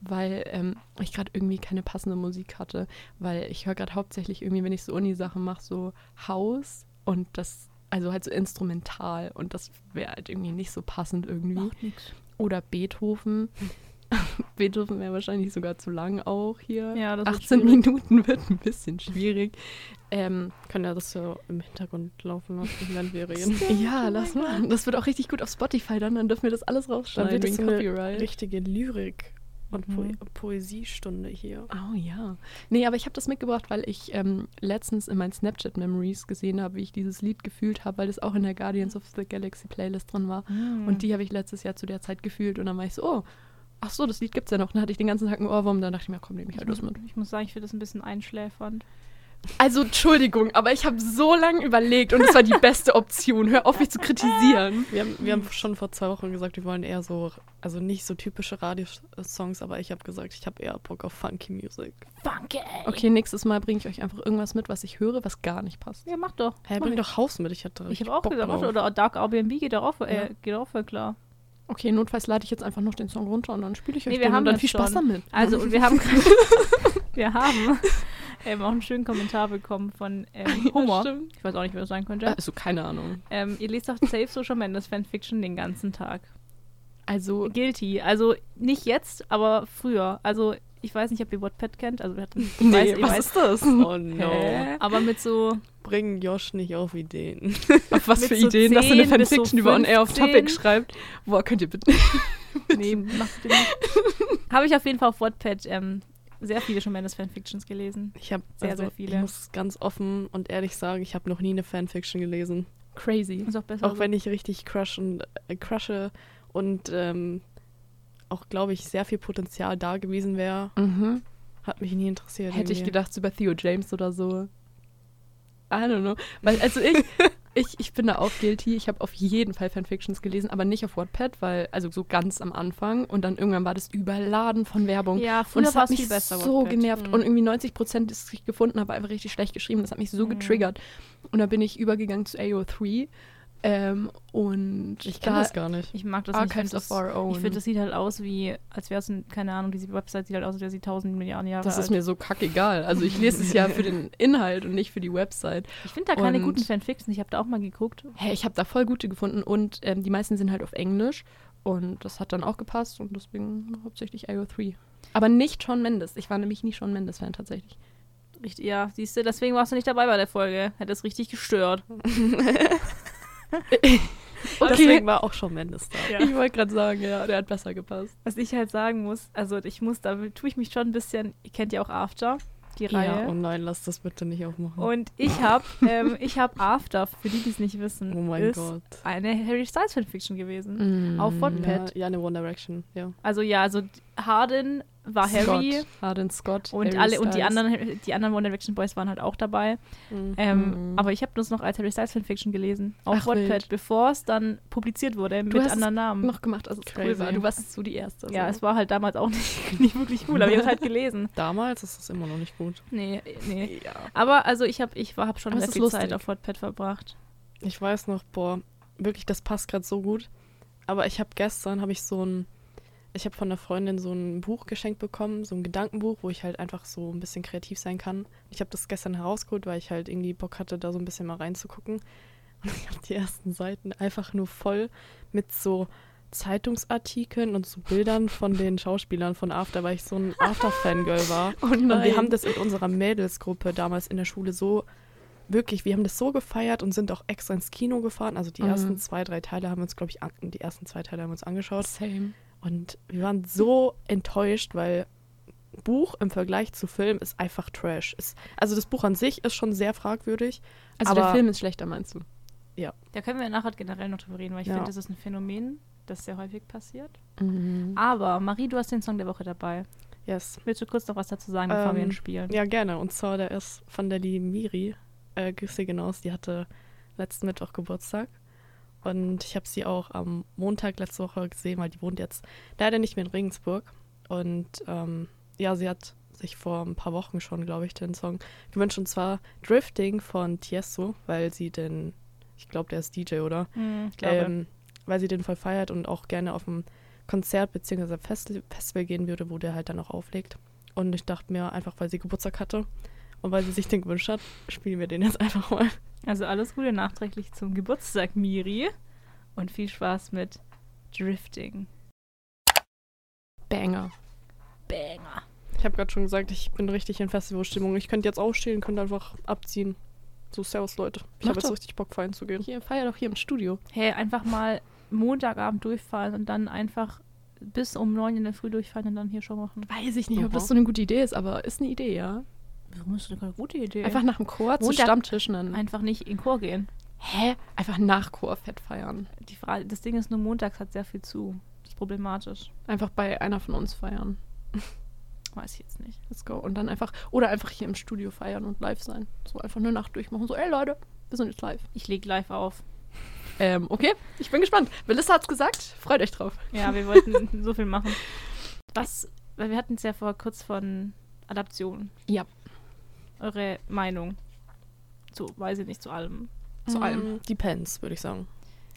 Speaker 2: weil ähm, ich gerade irgendwie keine passende Musik hatte, weil ich höre gerade hauptsächlich irgendwie, wenn ich so Uni-Sachen mache, so House und das, also halt so instrumental und das wäre halt irgendwie nicht so passend irgendwie. Oder Beethoven. Beethoven wäre wahrscheinlich sogar zu lang auch hier.
Speaker 1: Ja, das wird
Speaker 2: 18
Speaker 1: schwierig.
Speaker 2: Minuten wird ein bisschen schwierig. Ähm,
Speaker 3: Können ja das so im Hintergrund laufen lassen, während wir reden.
Speaker 2: ja, lass mal. Das wird auch richtig gut auf Spotify dann, dann dürfen wir das alles
Speaker 3: Dann
Speaker 2: rausschneiden
Speaker 3: wird es so eine
Speaker 2: Copyright.
Speaker 3: richtige Lyrik. und
Speaker 1: Mhm.
Speaker 3: po Poesiestunde hier.
Speaker 2: Oh ja. Nee, aber ich habe das mitgebracht, weil ich ähm, letztens in meinen Snapchat-Memories gesehen habe, wie ich dieses Lied gefühlt habe, weil es auch in der Guardians of the Galaxy Playlist drin war.
Speaker 1: Mhm.
Speaker 2: Und die habe ich letztes Jahr zu der Zeit gefühlt und dann war ich so, oh, ach so, das Lied gibt's ja noch. Dann hatte ich den ganzen Tag einen Ohrwurm, dann dachte ich mir, komm, nehme ich halt das mit.
Speaker 1: Ich muss sagen, ich finde das ein bisschen einschläfernd.
Speaker 2: Also, Entschuldigung, aber ich habe so lange überlegt und es war die beste Option. Hör auf, mich zu kritisieren.
Speaker 3: Wir haben, wir haben schon vor zwei Wochen gesagt, wir wollen eher so, also nicht so typische Radiosongs, aber ich habe gesagt, ich habe eher Bock auf Funky Music.
Speaker 1: Funky!
Speaker 2: Okay, nächstes Mal bringe ich euch einfach irgendwas mit, was ich höre, was gar nicht passt.
Speaker 1: Ja, mach doch.
Speaker 3: Hä,
Speaker 1: Mach
Speaker 3: bring
Speaker 1: ich.
Speaker 3: doch Haus mit, ich hatte
Speaker 1: Ich habe auch
Speaker 3: Bock
Speaker 1: gesagt,
Speaker 3: drauf.
Speaker 1: oder Dark Airbnb geht auch, äh,
Speaker 3: Ja.
Speaker 1: geht auch voll klar.
Speaker 2: Okay, notfalls lade ich jetzt einfach noch den Song runter und dann spiele ich euch
Speaker 1: Nee, wir
Speaker 2: den
Speaker 1: haben
Speaker 2: und dann viel Spaß
Speaker 1: schon.
Speaker 2: damit.
Speaker 1: Also, und wir haben, wir haben ähm, auch einen schönen Kommentar bekommen von ähm, Humor.
Speaker 2: stimmt.
Speaker 1: ich weiß auch nicht, wer das sein könnte.
Speaker 2: Also, keine Ahnung.
Speaker 1: Ähm, ihr lest doch Safe Social Mendes Fanfiction den ganzen Tag.
Speaker 2: Also,
Speaker 1: Guilty. Also nicht jetzt, aber früher. Also ich weiß nicht, ob ihr Wattpad kennt. Also wir hatten,
Speaker 2: nee,
Speaker 1: weiß,
Speaker 2: was
Speaker 1: weiß,
Speaker 2: ist das?
Speaker 3: Oh no.
Speaker 2: Hä?
Speaker 1: aber mit so
Speaker 3: Bring Josh nicht auf Ideen.
Speaker 2: Auf was für
Speaker 1: so
Speaker 2: Ideen, dass er eine
Speaker 1: 10 bis so
Speaker 2: Fanfiction über On Air auf
Speaker 1: 15.
Speaker 2: Topic schreibt. Boah, könnt ihr bitte.
Speaker 1: nee, machst du nicht. Habe ich auf jeden Fall auf Wattpad ähm, sehr viele schon Mendes Fanfictions gelesen.
Speaker 3: Ich habe
Speaker 1: Sehr,
Speaker 3: also,
Speaker 1: sehr viele.
Speaker 3: Ich muss ganz offen und ehrlich sagen, ich habe noch nie eine Fanfiction gelesen.
Speaker 2: Crazy.
Speaker 1: Ist auch besser.
Speaker 3: Auch wenn ich richtig crush und, äh, crushe und ähm, auch, glaube ich, sehr viel Potenzial da gewesen wäre,
Speaker 2: Mhm.
Speaker 3: hat mich nie interessiert.
Speaker 2: Hätte ich
Speaker 3: irgendwie.
Speaker 2: gedacht, so über Theo James oder so. I don't know. Weil, also ich, ich, ich bin da auch guilty. Ich habe auf jeden Fall Fanfictions gelesen, aber nicht auf Wattpad, weil, also so ganz am Anfang. Und dann irgendwann war das überladen von Werbung.
Speaker 1: ja,
Speaker 2: Und das
Speaker 1: war
Speaker 2: hat mich so
Speaker 1: Wattpad.
Speaker 2: genervt.
Speaker 3: Mhm.
Speaker 2: Und irgendwie 90 Prozent, das ich gefunden habe, einfach richtig schlecht geschrieben. Das hat mich so
Speaker 1: Mhm.
Speaker 2: getriggert. Und da bin ich übergegangen zu AO3. Ähm, und
Speaker 3: Ich kenne
Speaker 2: da
Speaker 3: das gar nicht.
Speaker 1: Ich mag das
Speaker 2: Archives
Speaker 1: nicht. Ich
Speaker 2: of
Speaker 1: finde das,
Speaker 2: Our Own.
Speaker 1: ich find, das sieht halt aus wie, als wäre es, ein- keine Ahnung, diese Website sieht halt aus, als wäre sie tausend Milliarden Jahre
Speaker 2: das
Speaker 1: alt.
Speaker 2: ist mir so kackegal. Also ich lese es ja für den Inhalt und nicht für die Website.
Speaker 1: ich finde da keine
Speaker 2: und-
Speaker 1: guten Fanfictions. Ich habe da auch mal geguckt.
Speaker 2: Hey, ich habe da voll gute gefunden und ähm, die meisten sind halt auf Englisch und das hat dann auch gepasst und deswegen hauptsächlich AO3. Aber nicht Shawn Mendes. Ich war nämlich nie Shawn Mendes-Fan tatsächlich.
Speaker 1: Richtig, ja, siehst du, deswegen warst du nicht dabei bei der Folge. Hätte es richtig gestört.
Speaker 3: Deswegen war auch schon Mendes da.
Speaker 2: Ich wollte gerade sagen, ja, der hat besser gepasst.
Speaker 1: Was ich halt sagen muss, also ich muss, da tue ich mich schon ein bisschen, ihr kennt ja auch After, die
Speaker 3: Ja,
Speaker 1: Reihe.
Speaker 3: oh nein, lass das bitte nicht aufmachen.
Speaker 1: Und ich habe ähm, ich hab After, für die, die es nicht wissen,
Speaker 3: oh mein
Speaker 1: ist
Speaker 3: Gott.
Speaker 1: eine Harry Styles Fanfiction gewesen. Auf Wattpad.
Speaker 3: Ja, ja, eine One Direction, ja.
Speaker 1: Also ja, also Harden war Harry
Speaker 2: Scott, Harden Scott.
Speaker 1: und
Speaker 2: Harry
Speaker 1: alle und die
Speaker 2: Styles.
Speaker 1: anderen, die anderen One Direction Boys waren halt auch dabei.
Speaker 3: Mhm.
Speaker 1: Ähm. Aber ich habe das noch als Harry Styles Fanfiction gelesen. Auf
Speaker 2: Ach,
Speaker 1: Wattpad, bevor es dann publiziert wurde mit
Speaker 2: Du hast es
Speaker 1: anderen Namen.
Speaker 2: noch gemacht, als es cool war. Du warst so die Erste.
Speaker 1: Ja,
Speaker 2: so.
Speaker 1: es war halt damals auch nicht, nicht wirklich cool, aber ich habe halt gelesen.
Speaker 3: Damals ist es immer noch nicht gut.
Speaker 1: Nee, nee.
Speaker 3: Ja.
Speaker 1: Aber also ich habe ich war, hab schon
Speaker 2: Aber
Speaker 1: sehr viel
Speaker 2: ist
Speaker 1: Zeit
Speaker 2: lustig.
Speaker 1: auf Wattpad verbracht.
Speaker 3: Ich weiß noch, boah, wirklich, das passt gerade so gut. Aber ich habe gestern, habe ich so ein, ich habe von einer Freundin so ein Buch geschenkt bekommen, so ein Gedankenbuch, wo ich halt einfach so ein bisschen kreativ sein kann. Ich habe das gestern herausgeholt, weil ich halt irgendwie Bock hatte, da so ein bisschen mal reinzugucken. Und ich habe die ersten Seiten einfach nur voll mit so Zeitungsartikeln und so Bildern von den Schauspielern von After, weil ich so ein After-Fangirl war.
Speaker 2: Oh
Speaker 3: Und wir haben das in unserer Mädelsgruppe damals in der Schule so, wirklich, wir haben das so gefeiert und sind auch extra ins Kino gefahren. Also die
Speaker 2: Mhm.
Speaker 3: ersten zwei, drei Teile haben wir uns, glaube ich, an, die ersten zwei Teile haben wir uns angeschaut.
Speaker 2: Same.
Speaker 3: Und wir waren so enttäuscht, weil Buch im Vergleich zu Film ist einfach Trash. Ist, also das Buch an sich ist schon sehr fragwürdig.
Speaker 2: Also der Film ist schlechter, meinst du?
Speaker 1: Da können wir nachher generell noch drüber reden, weil ich
Speaker 3: Ja.
Speaker 1: finde, das ist ein Phänomen, das sehr häufig passiert.
Speaker 2: Mhm.
Speaker 1: Aber Marie, du hast den Song der Woche dabei.
Speaker 3: Yes.
Speaker 1: Willst du kurz noch was dazu sagen, bevor wir
Speaker 3: Ähm,
Speaker 1: ihn spielen?
Speaker 3: Ja, gerne. Und zwar der ist von der lieben Miri. Äh, Grüße hinaus. Die hatte letzten Mittwoch Geburtstag. Und ich habe sie auch am Montag letzte Woche gesehen, weil die wohnt jetzt leider nicht mehr in Regensburg. Und ähm, ja, sie hat sich vor ein paar Wochen schon, glaube ich, den Song gewünscht. Und zwar Drifting von Tiesto, weil sie den, ich glaube, der ist DJ, oder?
Speaker 1: Hm, ich glaube.
Speaker 3: Ähm, weil sie den voll feiert und auch gerne auf ein Konzert bzw. Festi Festival gehen würde, wo der halt dann auch auflegt. Und ich dachte mir, einfach weil sie Geburtstag hatte und weil sie sich den gewünscht hat, spielen wir den jetzt einfach mal.
Speaker 1: Also alles Gute nachträglich zum Geburtstag, Miri. Und viel Spaß mit Drifting.
Speaker 2: Banger.
Speaker 1: Banger.
Speaker 3: Ich habe gerade schon gesagt, ich bin richtig in Festivalstimmung. Ich könnte jetzt aufstehen, könnte einfach abziehen. So, servus Leute. Ich habe jetzt richtig Bock feiern zu gehen.
Speaker 2: Hier, feier doch hier im Studio.
Speaker 1: Hey, einfach mal Montagabend durchfallen und dann einfach bis um neun in der Früh durchfahren und dann hier schon machen.
Speaker 2: Weiß ich nicht, ob
Speaker 3: Oha.
Speaker 2: das so eine gute Idee ist, aber ist eine Idee, ja.
Speaker 1: Warum ist das eine gute Idee?
Speaker 2: Einfach nach dem Chor zu
Speaker 1: Montag-
Speaker 2: Stammtisch dann.
Speaker 1: Einfach nicht in Chor gehen.
Speaker 2: Hä? Einfach nach Chor fett feiern.
Speaker 1: Die Frage, das Ding ist nur, montags hat sehr viel zu. Das ist problematisch.
Speaker 2: Einfach bei einer von uns feiern.
Speaker 1: Weiß ich jetzt nicht.
Speaker 2: Let's go. Und dann einfach, oder einfach hier im Studio feiern und live sein. So einfach eine Nacht durchmachen. So, ey Leute, wir sind jetzt live.
Speaker 1: Ich leg live auf.
Speaker 2: Ähm, okay, ich bin gespannt. Melissa hat's gesagt, freut euch drauf.
Speaker 1: Ja, wir wollten so viel machen. Was, weil wir hatten es ja vor kurz von Adaption.
Speaker 2: Ja.
Speaker 1: Eure Meinung zu, weiß ich nicht, zu allem.
Speaker 2: Zu allem.
Speaker 3: Mm, Depends, würde ich sagen.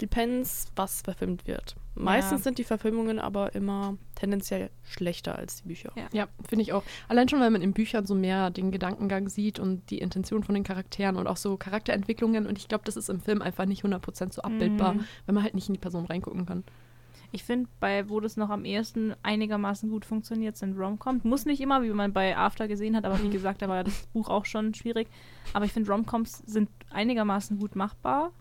Speaker 3: Depends, was verfilmt wird. Meistens
Speaker 1: Ja.
Speaker 3: sind die Verfilmungen aber immer tendenziell schlechter als die Bücher.
Speaker 1: Ja.
Speaker 2: Ja, finde ich auch. Allein schon, weil man in Büchern so mehr den Gedankengang sieht und die Intention von den Charakteren und auch so Charakterentwicklungen. Und ich glaube, das ist im Film einfach nicht 100% so abbildbar,
Speaker 1: Mhm.
Speaker 2: weil man halt nicht in die Person reingucken kann.
Speaker 1: Ich finde, bei wo das noch am ehesten einigermaßen gut funktioniert, sind Romcoms. Muss nicht immer, wie man bei After gesehen hat, aber wie gesagt, da war das Buch auch schon schwierig. Aber ich finde, Romcoms sind einigermaßen gut machbar.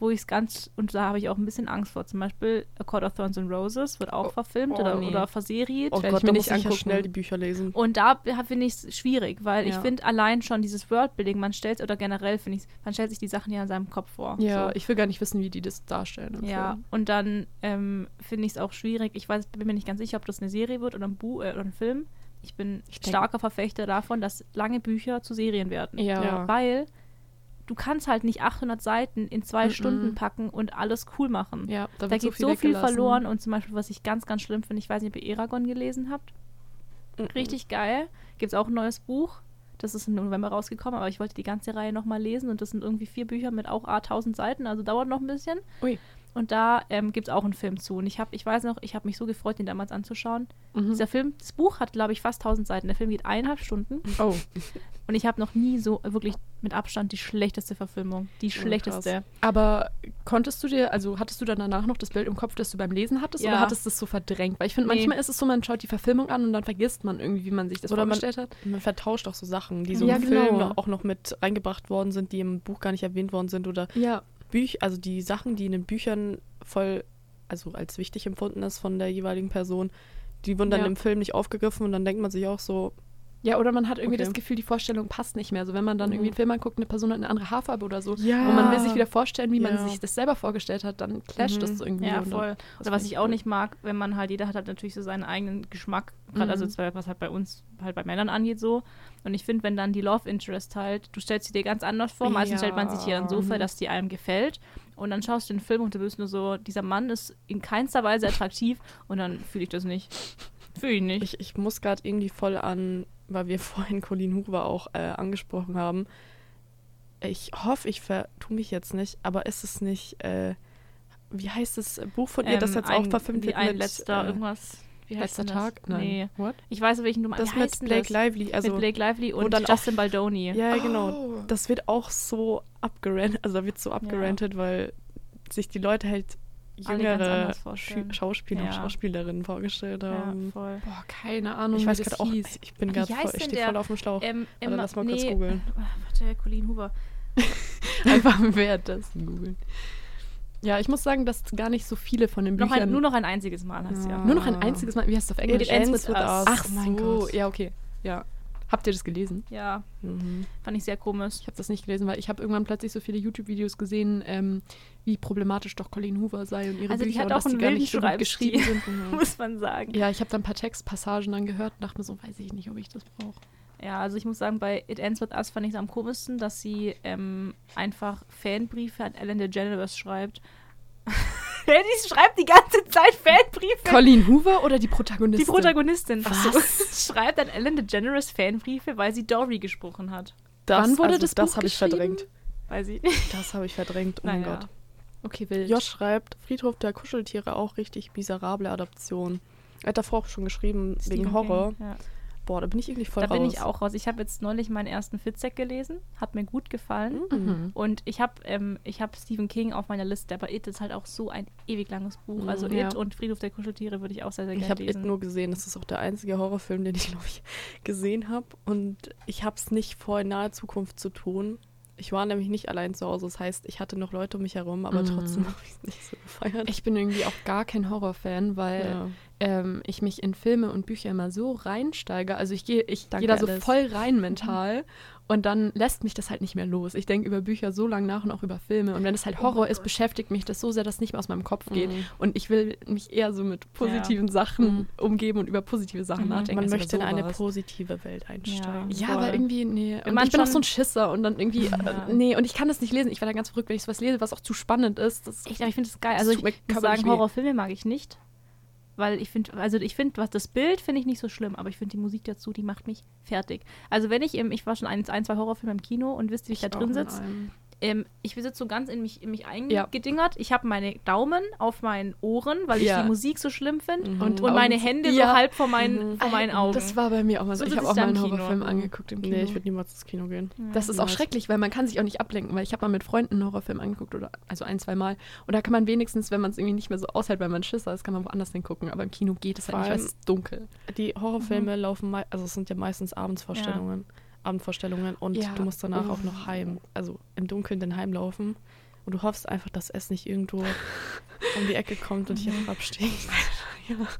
Speaker 1: Wo ich es ganz, und da habe ich auch ein bisschen Angst vor. Zum Beispiel A Court of Thorns and Roses wird auch
Speaker 2: Oh,
Speaker 1: verfilmt
Speaker 2: oh,
Speaker 1: oder,
Speaker 2: nee.
Speaker 1: oder verseriert.
Speaker 3: Oh Gott,
Speaker 2: ich mir
Speaker 3: da
Speaker 2: nicht
Speaker 3: muss ich ja
Speaker 2: angucken.
Speaker 3: schnell die Bücher lesen.
Speaker 1: Und da finde ich es schwierig, weil ich
Speaker 2: Ja.
Speaker 1: finde allein schon dieses Worldbuilding, man stellt, oder generell finde ich, man stellt sich die Sachen ja in seinem Kopf vor.
Speaker 2: Ja,
Speaker 1: so.
Speaker 2: ich will gar nicht wissen, wie die das darstellen.
Speaker 1: Ja,
Speaker 2: Film.
Speaker 1: und dann ähm, finde ich es auch schwierig. Ich weiß, bin mir nicht ganz sicher, ob das eine Serie wird oder ein Buch äh, oder ein Film. Ich bin
Speaker 2: Ich denk-
Speaker 1: starker Verfechter davon, dass lange Bücher zu Serien werden.
Speaker 2: Ja.
Speaker 3: Ja.
Speaker 1: Weil du kannst halt nicht 800 Seiten in zwei
Speaker 2: Mhm.
Speaker 1: Stunden packen und alles cool machen.
Speaker 2: Ja, da,
Speaker 1: da geht so viel
Speaker 2: weggelassen.
Speaker 1: verloren und zum Beispiel, was ich ganz, ganz schlimm finde, ich weiß nicht, ob ihr Eragon gelesen habt.
Speaker 3: Mhm.
Speaker 1: Richtig geil. Gibt es auch ein neues Buch. Das ist im November rausgekommen, aber ich wollte die ganze Reihe nochmal lesen und das sind irgendwie vier Bücher mit auch A 1000 Seiten, also dauert noch ein bisschen.
Speaker 2: Ui.
Speaker 1: Und da ähm, gibt es auch einen Film zu. Und ich habe, ich weiß noch, ich habe mich so gefreut, den damals anzuschauen.
Speaker 2: Mhm.
Speaker 1: Dieser Film, das Buch hat, glaube ich, fast 1000 Seiten. Der Film geht eineinhalb Stunden.
Speaker 2: Oh,
Speaker 1: Und ich habe noch nie so äh, wirklich mit Abstand die schlechteste Verfilmung. Die
Speaker 3: krass.
Speaker 1: schlechteste.
Speaker 2: aber konntest du dir, also hattest du dann danach noch das Bild im Kopf, das du beim Lesen hattest,
Speaker 1: Ja.
Speaker 2: oder hattest du das so verdrängt? Weil ich finde,
Speaker 1: Nee.
Speaker 2: manchmal ist es so, man schaut die Verfilmung an und dann vergisst man irgendwie, wie man sich das
Speaker 3: Oder man-
Speaker 2: vorgestellt hat.
Speaker 3: Man vertauscht auch so Sachen, die so
Speaker 2: Ja,
Speaker 3: im Film
Speaker 2: genau.
Speaker 3: noch, auch noch mit reingebracht worden sind, die im Buch gar nicht erwähnt worden sind. Oder
Speaker 2: Ja,
Speaker 3: Büch, also die Sachen, die in den Büchern voll, also als wichtig empfunden ist von der jeweiligen Person, die wurden dann
Speaker 2: Ja.
Speaker 3: im Film nicht aufgegriffen und dann denkt man sich auch so,
Speaker 2: Ja, oder man hat irgendwie
Speaker 3: Okay.
Speaker 2: das Gefühl, die Vorstellung passt nicht mehr. So, wenn man dann irgendwie
Speaker 3: Mhm.
Speaker 2: einen Film anguckt, eine Person hat eine andere Haarfarbe oder so,
Speaker 3: Ja.
Speaker 2: und man will sich wieder vorstellen, wie man
Speaker 3: Ja.
Speaker 2: sich das selber vorgestellt hat, dann clasht
Speaker 3: Mhm.
Speaker 2: das so irgendwie.
Speaker 1: Ja, voll. Oder was ich auch
Speaker 2: cool.
Speaker 1: nicht mag, wenn man halt, jeder hat halt natürlich so seinen eigenen Geschmack, gerade
Speaker 2: Mhm.
Speaker 1: also zwar, was halt bei uns, halt bei Männern angeht so. Und ich finde, wenn dann die Love Interest halt, du stellst sie dir ganz anders vor, meistens
Speaker 3: Ja.
Speaker 1: stellt man sich hier dann so vor,
Speaker 2: Mhm.
Speaker 1: dass die einem gefällt. Und dann schaust du den Film und du bist nur so, dieser Mann ist in keinster Weise attraktiv und dann fühle ich das nicht. Fühle ich nicht.
Speaker 3: ich, ich muss gerade irgendwie voll an, weil wir vorhin Colleen Hoover auch äh, angesprochen haben. Ich hoffe, ich vertue mich jetzt nicht, aber ist es nicht, äh, wie heißt das Buch von ihr, das
Speaker 1: Ähm,
Speaker 3: jetzt
Speaker 1: ein,
Speaker 3: auch verfilmt wird
Speaker 1: ein
Speaker 3: mit,
Speaker 1: letzter
Speaker 3: äh,
Speaker 1: irgendwas. Wie heißt
Speaker 2: Letzter
Speaker 1: das?
Speaker 2: Tag? Nein.
Speaker 1: Nee.
Speaker 2: What?
Speaker 1: Ich weiß, welchen du
Speaker 3: Das
Speaker 1: wie heißt
Speaker 3: mit Blake
Speaker 1: das?
Speaker 3: Lively, also
Speaker 1: mit Blake Lively und
Speaker 3: dann
Speaker 1: Justin Baldoni.
Speaker 3: Ja, genau.
Speaker 2: Oh.
Speaker 3: Das wird auch so abgerantet, also da wird so abgerantet, weil sich die Leute halt jüngere. Schauspieler und
Speaker 1: Ja.
Speaker 3: Schauspielerinnen vorgestellt
Speaker 1: Ja,
Speaker 3: haben.
Speaker 1: voll.
Speaker 2: Boah, keine Ahnung,
Speaker 3: ich weiß
Speaker 2: das
Speaker 3: gerade auch,
Speaker 2: hieß.
Speaker 3: ich bin gerade voll, ich stehe voll auf dem Schlauch.
Speaker 1: Ähm,
Speaker 3: Warte, lass mal kurz
Speaker 1: nee,
Speaker 3: googeln.
Speaker 1: äh, Warte, Colleen Hoover.
Speaker 2: Einfach währenddessen googeln. Ja, ich muss sagen, dass gar nicht so viele von den
Speaker 1: Noch
Speaker 2: Büchern.
Speaker 1: ein, nur noch ein einziges Mal heißt ja.
Speaker 3: Ja.
Speaker 2: nur noch ein einziges Mal. Wie heißt es auf Englisch?
Speaker 1: It ends with us.
Speaker 2: Ach
Speaker 3: Oh mein
Speaker 2: so,
Speaker 3: Gott.
Speaker 2: ja, okay. Ja. Habt ihr das gelesen?
Speaker 1: Ja,
Speaker 3: Mhm.
Speaker 1: fand ich sehr komisch.
Speaker 2: Ich habe das nicht gelesen, weil ich habe irgendwann plötzlich so viele YouTube-Videos gesehen, ähm, wie problematisch doch Colleen Hoover sei und ihre
Speaker 1: Also die hat
Speaker 2: Bücher und
Speaker 1: auch
Speaker 2: dass die
Speaker 1: einen
Speaker 2: gar
Speaker 1: wilden
Speaker 2: nicht so geschrieben sind.
Speaker 1: Muss man sagen.
Speaker 2: Ja, ich habe dann ein paar Textpassagen dann gehört und dachte mir so, weiß ich nicht, ob ich das brauche.
Speaker 1: Ja, also ich muss sagen, bei It Ends With Us fand ich es am komischsten, dass sie ähm, einfach Fanbriefe an Ellen DeGeneres schreibt. die schreibt die ganze Zeit Fanbriefe.
Speaker 2: Colleen Hoover oder die Protagonistin?
Speaker 1: die Protagonistin
Speaker 2: Was?
Speaker 1: schreibt an Ellen DeGeneres Fanbriefe, weil sie Dory gesprochen hat.
Speaker 3: Das,
Speaker 2: Wann wurde
Speaker 3: also
Speaker 2: das
Speaker 3: das
Speaker 2: Buch
Speaker 3: habe ich verdrängt.
Speaker 1: Weil sie.
Speaker 3: Das habe ich verdrängt. Oh mein
Speaker 1: Naja.
Speaker 3: Gott.
Speaker 2: Okay, wild.
Speaker 3: Josh schreibt, Friedhof der Kuscheltiere auch richtig miserable Adaption. Er hat davor auch schon geschrieben, wegen
Speaker 1: Stephen
Speaker 3: Horror.
Speaker 1: King, Ja.
Speaker 3: Boah, da bin ich irgendwie voll
Speaker 1: Da
Speaker 3: raus.
Speaker 1: bin ich auch raus. Ich habe jetzt neulich meinen ersten Fitzek gelesen. Hat mir gut gefallen.
Speaker 2: Mhm.
Speaker 1: Und ich habe ähm, ich hab Stephen King auf meiner Liste, aber It ist halt auch so ein ewig langes Buch.
Speaker 3: Mhm,
Speaker 1: Also
Speaker 2: ja.
Speaker 1: It und Friedhof der Kuscheltiere würde ich auch sehr, sehr
Speaker 3: Ich
Speaker 1: gerne
Speaker 3: habe It
Speaker 1: lesen.
Speaker 3: nur gesehen. Das ist auch der einzige Horrorfilm, den ich, glaube ich, gesehen habe. Und ich habe es nicht vor, in naher Zukunft zu tun. Ich war nämlich nicht allein zu Hause. Das heißt, ich hatte noch Leute um mich herum, aber
Speaker 2: Mhm.
Speaker 3: trotzdem habe ich es nicht so gefeiert.
Speaker 2: Ich bin irgendwie auch gar kein Horrorfan, weil
Speaker 3: ja.
Speaker 2: Ähm, ich mich in Filme und Bücher immer so reinsteige. Also ich gehe ich
Speaker 3: Danke,
Speaker 2: geh da so
Speaker 3: Alice.
Speaker 2: voll rein mental und dann lässt mich das halt nicht mehr los. Ich denke über Bücher so lange nach und auch über Filme. Und wenn es halt Horror ist, beschäftigt mich das so sehr, dass es nicht mehr aus meinem Kopf geht.
Speaker 3: Mhm.
Speaker 2: Und ich will mich eher so mit positiven Sachen umgeben und über positive Sachen
Speaker 1: Mhm.
Speaker 2: nachdenken.
Speaker 3: Man möchte in eine positive Welt einsteigen.
Speaker 2: Ja,
Speaker 1: Voll.
Speaker 2: aber irgendwie, nee. Und ich bin auch so ein Schisser und dann irgendwie,
Speaker 1: Ja.
Speaker 2: äh, nee, und ich kann das nicht lesen. Ich werde da ganz verrückt, wenn ich sowas lese, was auch zu spannend ist. Das
Speaker 1: Echt, aber ich finde das geil. Also ich muss
Speaker 2: körperlich
Speaker 1: sagen. Horrorfilme mag ich nicht. Weil ich finde, also ich finde, was das Bild finde ich nicht so schlimm, aber ich finde die Musik dazu, die macht mich fertig. Also wenn ich im, ich war schon ein, ein zwei Horrorfilme im Kino und wisst, wie ich, da drin sitze. Ähm, ich sitze so ganz in mich, in mich
Speaker 2: Ja.
Speaker 1: eingedingert. Ich habe meine Daumen auf meinen Ohren, weil ich
Speaker 2: Ja.
Speaker 1: die Musik so schlimm finde.
Speaker 3: Mhm.
Speaker 1: Und,
Speaker 2: Augen
Speaker 1: meine Hände
Speaker 2: Ja.
Speaker 1: so halb vor meinen,
Speaker 3: Mhm.
Speaker 1: vor meinen Augen.
Speaker 2: Das war bei mir auch mal so.
Speaker 1: So
Speaker 2: ich habe auch mal einen. Horrorfilm angeguckt im Kino.
Speaker 3: Nee, ich würde niemals ins Kino gehen.
Speaker 2: das ist auch schrecklich, weil man kann sich auch nicht ablenken, weil ich habe mal mit Freunden einen Horrorfilm angeguckt oder also ein, zwei Mal und da kann man wenigstens, wenn man es irgendwie nicht mehr so aushält, weil man Schisser ist, kann man woanders hingucken, aber im Kino geht es halt nicht, weil es dunkel.
Speaker 3: Die Horrorfilme laufen, mei- also es sind ja meistens Abendsvorstellungen. Abendvorstellungen und
Speaker 2: Ja.
Speaker 3: du musst danach
Speaker 2: Oh.
Speaker 3: auch noch heim, also im Dunkeln dann heimlaufen. Und du hoffst einfach, dass es nicht irgendwo um die Ecke kommt und dich einfach absticht.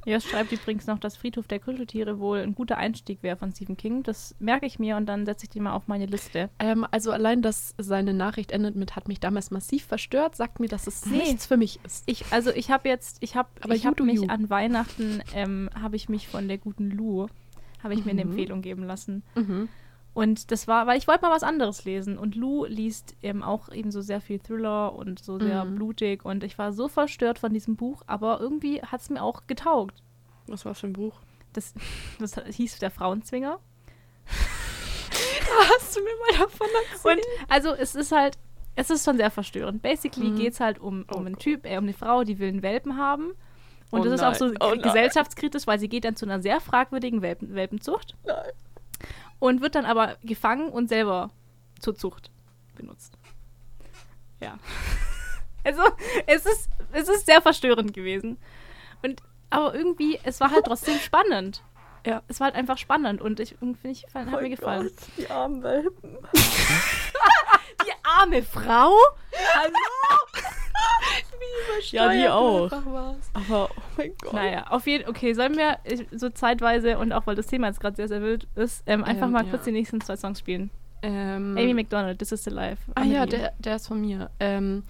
Speaker 1: Ja, es schreibt übrigens noch, dass Friedhof der Kuscheltiere wohl ein guter Einstieg wäre von Stephen King. Das merke ich mir und dann setze ich die mal auf meine Liste.
Speaker 2: Ähm, also allein, dass seine Nachricht endet mit hat mich damals massiv verstört, sagt mir, dass es
Speaker 1: Nee.
Speaker 2: nichts für mich ist.
Speaker 1: Ich, also ich habe jetzt, ich habe
Speaker 2: Aber
Speaker 1: ich
Speaker 2: you
Speaker 1: hab mich
Speaker 2: you.
Speaker 1: an Weihnachten, ähm, habe ich mich von der guten Lu, habe ich mir eine
Speaker 2: Mhm.
Speaker 1: Empfehlung geben lassen.
Speaker 2: Mhm.
Speaker 1: Und das war, weil ich wollte mal was anderes lesen. Und Lou liest eben auch eben so sehr viel Thriller und so sehr
Speaker 2: Mhm.
Speaker 1: blutig. Und ich war so verstört von diesem Buch, aber irgendwie hat es mir auch getaugt.
Speaker 3: Was war für ein Buch?
Speaker 1: Das, das hieß Der Frauenzwinger.
Speaker 2: Hast du mir mal davon erzählt?
Speaker 1: Und also es ist halt, es ist schon sehr verstörend. Basically
Speaker 2: Mhm.
Speaker 1: geht es halt um, um
Speaker 3: Oh
Speaker 1: einen. Typ, äh, um eine Frau, die will einen Welpen haben. Und
Speaker 3: Oh
Speaker 1: das ist auch so
Speaker 3: nein, oh nein.
Speaker 1: gesellschaftskritisch, weil sie geht dann zu einer sehr fragwürdigen Welpen, Welpenzucht.
Speaker 3: Nein.
Speaker 1: Und wird dann aber gefangen und selber zur Zucht benutzt. Ja. Also, es ist, es ist sehr verstörend gewesen. Und, aber irgendwie, es war halt trotzdem spannend.
Speaker 2: Ja.
Speaker 1: Es war halt einfach spannend und ich finde, ich, hat
Speaker 3: Oh
Speaker 1: mir gefallen.
Speaker 3: die armen Welpen.
Speaker 1: Die arme Frau? Hallo?
Speaker 3: Ja, die auch. Aber, oh mein Gott.
Speaker 1: Naja, auf jeden Okay, sollen wir so zeitweise und auch weil das Thema jetzt gerade sehr, sehr wild ist, ähm, einfach
Speaker 2: Ähm,
Speaker 1: mal
Speaker 2: ja.
Speaker 1: kurz die nächsten zwei Songs spielen.
Speaker 2: Ähm,
Speaker 1: Amy McDonald, This is the Life.
Speaker 2: Ah ja, der, der ist von mir. Ähm,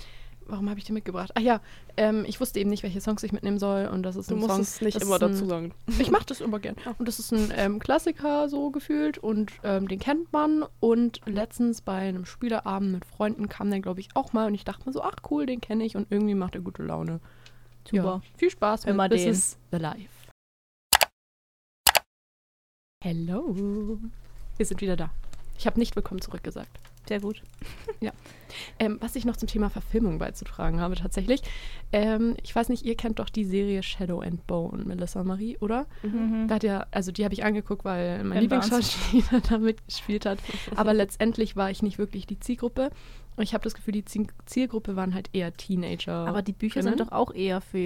Speaker 2: warum habe ich den mitgebracht? Ah ja, ähm, ich wusste eben nicht, welche Songs ich mitnehmen soll und das ist
Speaker 3: Du
Speaker 2: ein
Speaker 3: musst
Speaker 2: Song.
Speaker 3: es nicht
Speaker 2: das
Speaker 3: immer
Speaker 2: ein,
Speaker 3: dazu sagen.
Speaker 2: Ich mache das immer gern. Und das ist ein ähm, Klassiker so gefühlt und ähm, den kennt man. Und letztens bei einem Spielerabend mit Freunden kam der, glaube ich, auch mal und ich dachte mir so, ach cool, den kenne ich und irgendwie macht er gute Laune.
Speaker 1: Super.
Speaker 2: Ja, viel Spaß
Speaker 1: Hör mal
Speaker 2: mit This
Speaker 1: den.
Speaker 2: is the Life. Hello. Wir sind wieder da. Ich habe nicht willkommen zurück gesagt.
Speaker 1: Sehr gut.
Speaker 2: Ähm, was ich noch zum Thema Verfilmung beizutragen habe, tatsächlich. Ähm, ich weiß nicht, ihr kennt doch die Serie Shadow and Bone, Melissa Marie, oder?
Speaker 1: Mhm.
Speaker 2: Da hat ja, also die habe ich angeguckt, weil mein. Lieblingsschauspieler da mitgespielt hat. Aber letztendlich war ich nicht wirklich die Zielgruppe. Und ich habe das Gefühl, die Ziel- Zielgruppe waren halt eher Teenager.
Speaker 1: Aber die Bücher sind doch auch eher für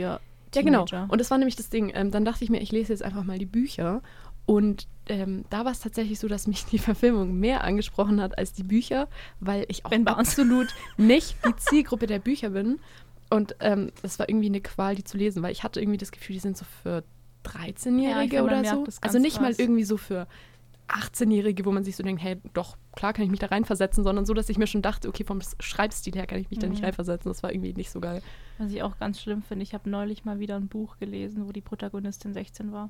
Speaker 2: Ja, genau.
Speaker 1: Teenager.
Speaker 2: Und das war nämlich das Ding. Ähm, dann dachte ich mir, ich lese jetzt einfach mal die Bücher. Und ähm, da war es tatsächlich so, dass mich die Verfilmung mehr angesprochen hat als die Bücher, weil ich auch absolut nicht die Zielgruppe der Bücher bin. Und ähm, das war irgendwie eine Qual, die zu lesen, weil ich hatte irgendwie das Gefühl, die sind so für
Speaker 1: Ja, ich
Speaker 2: 13-Jährige
Speaker 1: finde, man
Speaker 2: oder so. Also nicht mal
Speaker 1: krass.
Speaker 2: irgendwie so für 18-Jährige, wo man sich so denkt, hey, doch, klar kann ich mich da reinversetzen, sondern so, dass ich mir schon dachte, okay, vom Schreibstil her kann ich mich da nicht
Speaker 1: Mhm.
Speaker 2: reinversetzen. Das war irgendwie nicht so geil.
Speaker 1: Was ich auch ganz schlimm finde, ich habe neulich mal wieder ein Buch gelesen, wo die Protagonistin 16 war.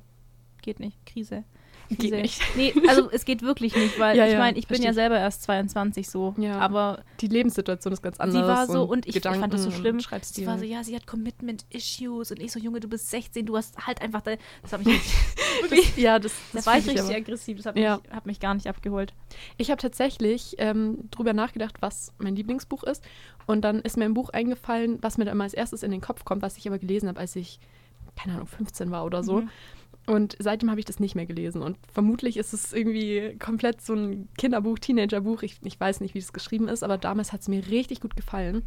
Speaker 1: Geht nicht. Krise.
Speaker 2: Geht
Speaker 1: Krise.
Speaker 2: nicht.
Speaker 1: Nee, also es geht wirklich nicht, weil
Speaker 2: Ja,
Speaker 1: ich
Speaker 2: ja,
Speaker 1: meine, ich bin
Speaker 2: versteh
Speaker 1: ja selber erst 22 so.
Speaker 2: Ja.
Speaker 1: Aber
Speaker 2: Die Lebenssituation ist ganz
Speaker 1: sie
Speaker 2: anders.
Speaker 1: war so und ich, ich fand das so
Speaker 2: Gedanken
Speaker 1: schlimm.
Speaker 2: und
Speaker 1: Sie war so, ja, sie hat Commitment-Issues und ich so, Junge, du bist 16, du hast halt einfach, da, das habe ich wirklich,
Speaker 2: das, ja, das,
Speaker 1: da
Speaker 2: das
Speaker 1: war ich richtig
Speaker 2: aber.
Speaker 1: aggressiv, das hat,
Speaker 2: Ja.
Speaker 1: mich, hat mich gar nicht abgeholt.
Speaker 2: Ich habe tatsächlich ähm, drüber nachgedacht, was mein Lieblingsbuch ist. Und dann ist mir ein Buch eingefallen, was mir dann immer als erstes in den Kopf kommt, was ich aber gelesen habe, als ich, keine Ahnung, 15 war oder so.
Speaker 1: Mhm.
Speaker 2: Und seitdem habe ich das nicht mehr gelesen. Und vermutlich ist es irgendwie komplett so ein Kinderbuch, Teenagerbuch. Ich, ich weiß nicht, wie das geschrieben ist, aber damals hat es mir richtig gut gefallen.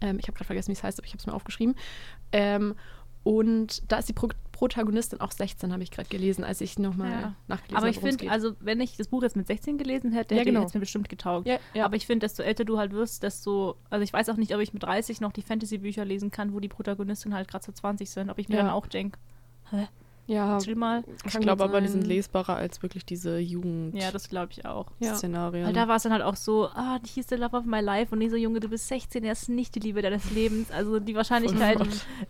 Speaker 2: Ähm, ich habe gerade vergessen, wie es heißt, aber ich habe es mir aufgeschrieben. Ähm, und da ist die Pro Protagonistin auch 16, habe ich gerade gelesen, als ich nochmal
Speaker 1: Ja.
Speaker 2: nachgelesen
Speaker 1: Aber
Speaker 2: habe.
Speaker 1: ich
Speaker 2: worum es
Speaker 1: finde, also wenn ich das Buch jetzt mit 16 gelesen hätte,
Speaker 2: Ja,
Speaker 1: hätte
Speaker 2: genau.
Speaker 1: es mir bestimmt getaugt.
Speaker 2: ja, ja.
Speaker 1: Aber ich finde, desto älter du halt wirst, desto. Also ich weiß auch nicht, ob ich mit 30 noch die Fantasy-Bücher lesen kann, wo die Protagonisten halt gerade so 20 sind. Ob ich mir dann auch denke, hä?
Speaker 2: Ja,
Speaker 1: mal.
Speaker 3: Ich glaube aber, die sind lesbarer als wirklich diese Jugend-Szenarien.
Speaker 1: Ja, das glaube ich auch.
Speaker 2: Ja.
Speaker 1: Weil da war es dann halt auch so, ah, die hieß the love of my life und nee, so Junge, du bist 16, er ist nicht die Liebe deines Lebens. Also die Wahrscheinlichkeit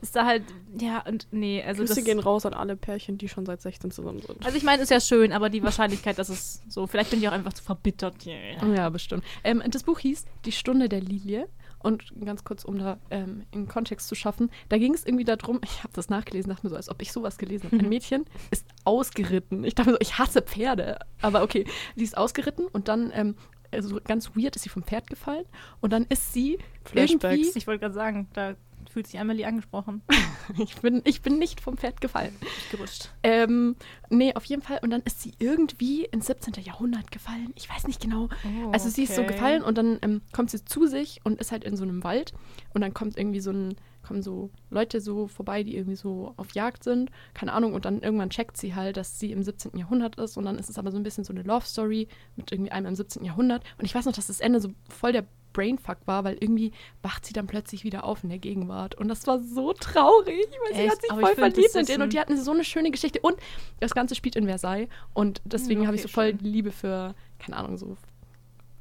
Speaker 1: ist da halt, ja, und nee, also
Speaker 3: Grüße
Speaker 1: das...
Speaker 3: gehen raus an alle Pärchen, die schon seit 16 zusammen sind.
Speaker 1: Also ich meine, ist ja schön, aber die Wahrscheinlichkeit, dass es so, vielleicht bin ich auch einfach zu verbittert. Yeah.
Speaker 2: Ja, bestimmt. Ähm, das Buch hieß Die Stunde der Lilie. Und ganz kurz, um da ähm, in Kontext zu schaffen, da ging es irgendwie darum, ich habe das nachgelesen, dachte mir so, als ob ich sowas gelesen habe. Ein Mädchen ist ausgeritten. Ich dachte mir so, ich hasse Pferde. Aber okay, die ist ausgeritten und dann, ähm, also ganz weird, ist sie vom Pferd gefallen. Und dann ist sie
Speaker 3: Flashbacks.
Speaker 2: irgendwie,
Speaker 1: Ich wollte gerade sagen, da fühlt sich Amelie angesprochen.
Speaker 2: ich bin, ich bin nicht vom Pferd gefallen.
Speaker 1: Gerutscht.
Speaker 2: Ähm, nee, auf jeden Fall. Und dann ist sie irgendwie ins 17. Jahrhundert gefallen. Ich weiß nicht genau.
Speaker 1: Oh,
Speaker 2: also sie ist so
Speaker 1: okay.
Speaker 2: gefallen und dann ähm, kommt sie zu sich und ist halt in so einem Wald. Und dann kommt irgendwie so ein, kommen so Leute so vorbei, die irgendwie so auf Jagd sind. Keine Ahnung. Und dann irgendwann checkt sie halt, dass sie im 17. Jahrhundert ist. Und dann ist es aber so ein bisschen so eine Love Story mit irgendwie einem im 17. Jahrhundert. Und ich weiß noch, dass das Ende so voll der Brainfuck war, weil irgendwie wacht sie dann plötzlich wieder auf in der Gegenwart. Und das war so traurig, weil sie
Speaker 1: Echt?
Speaker 2: hat sich
Speaker 1: Aber
Speaker 2: voll
Speaker 1: find,
Speaker 2: verliebt
Speaker 1: das
Speaker 2: in den und die hatten so eine schöne Geschichte. Und das Ganze spielt in Versailles. Und deswegen
Speaker 1: Hm,
Speaker 2: habe ich so
Speaker 1: okay,
Speaker 2: voll
Speaker 1: schön.
Speaker 2: Liebe für, keine Ahnung, so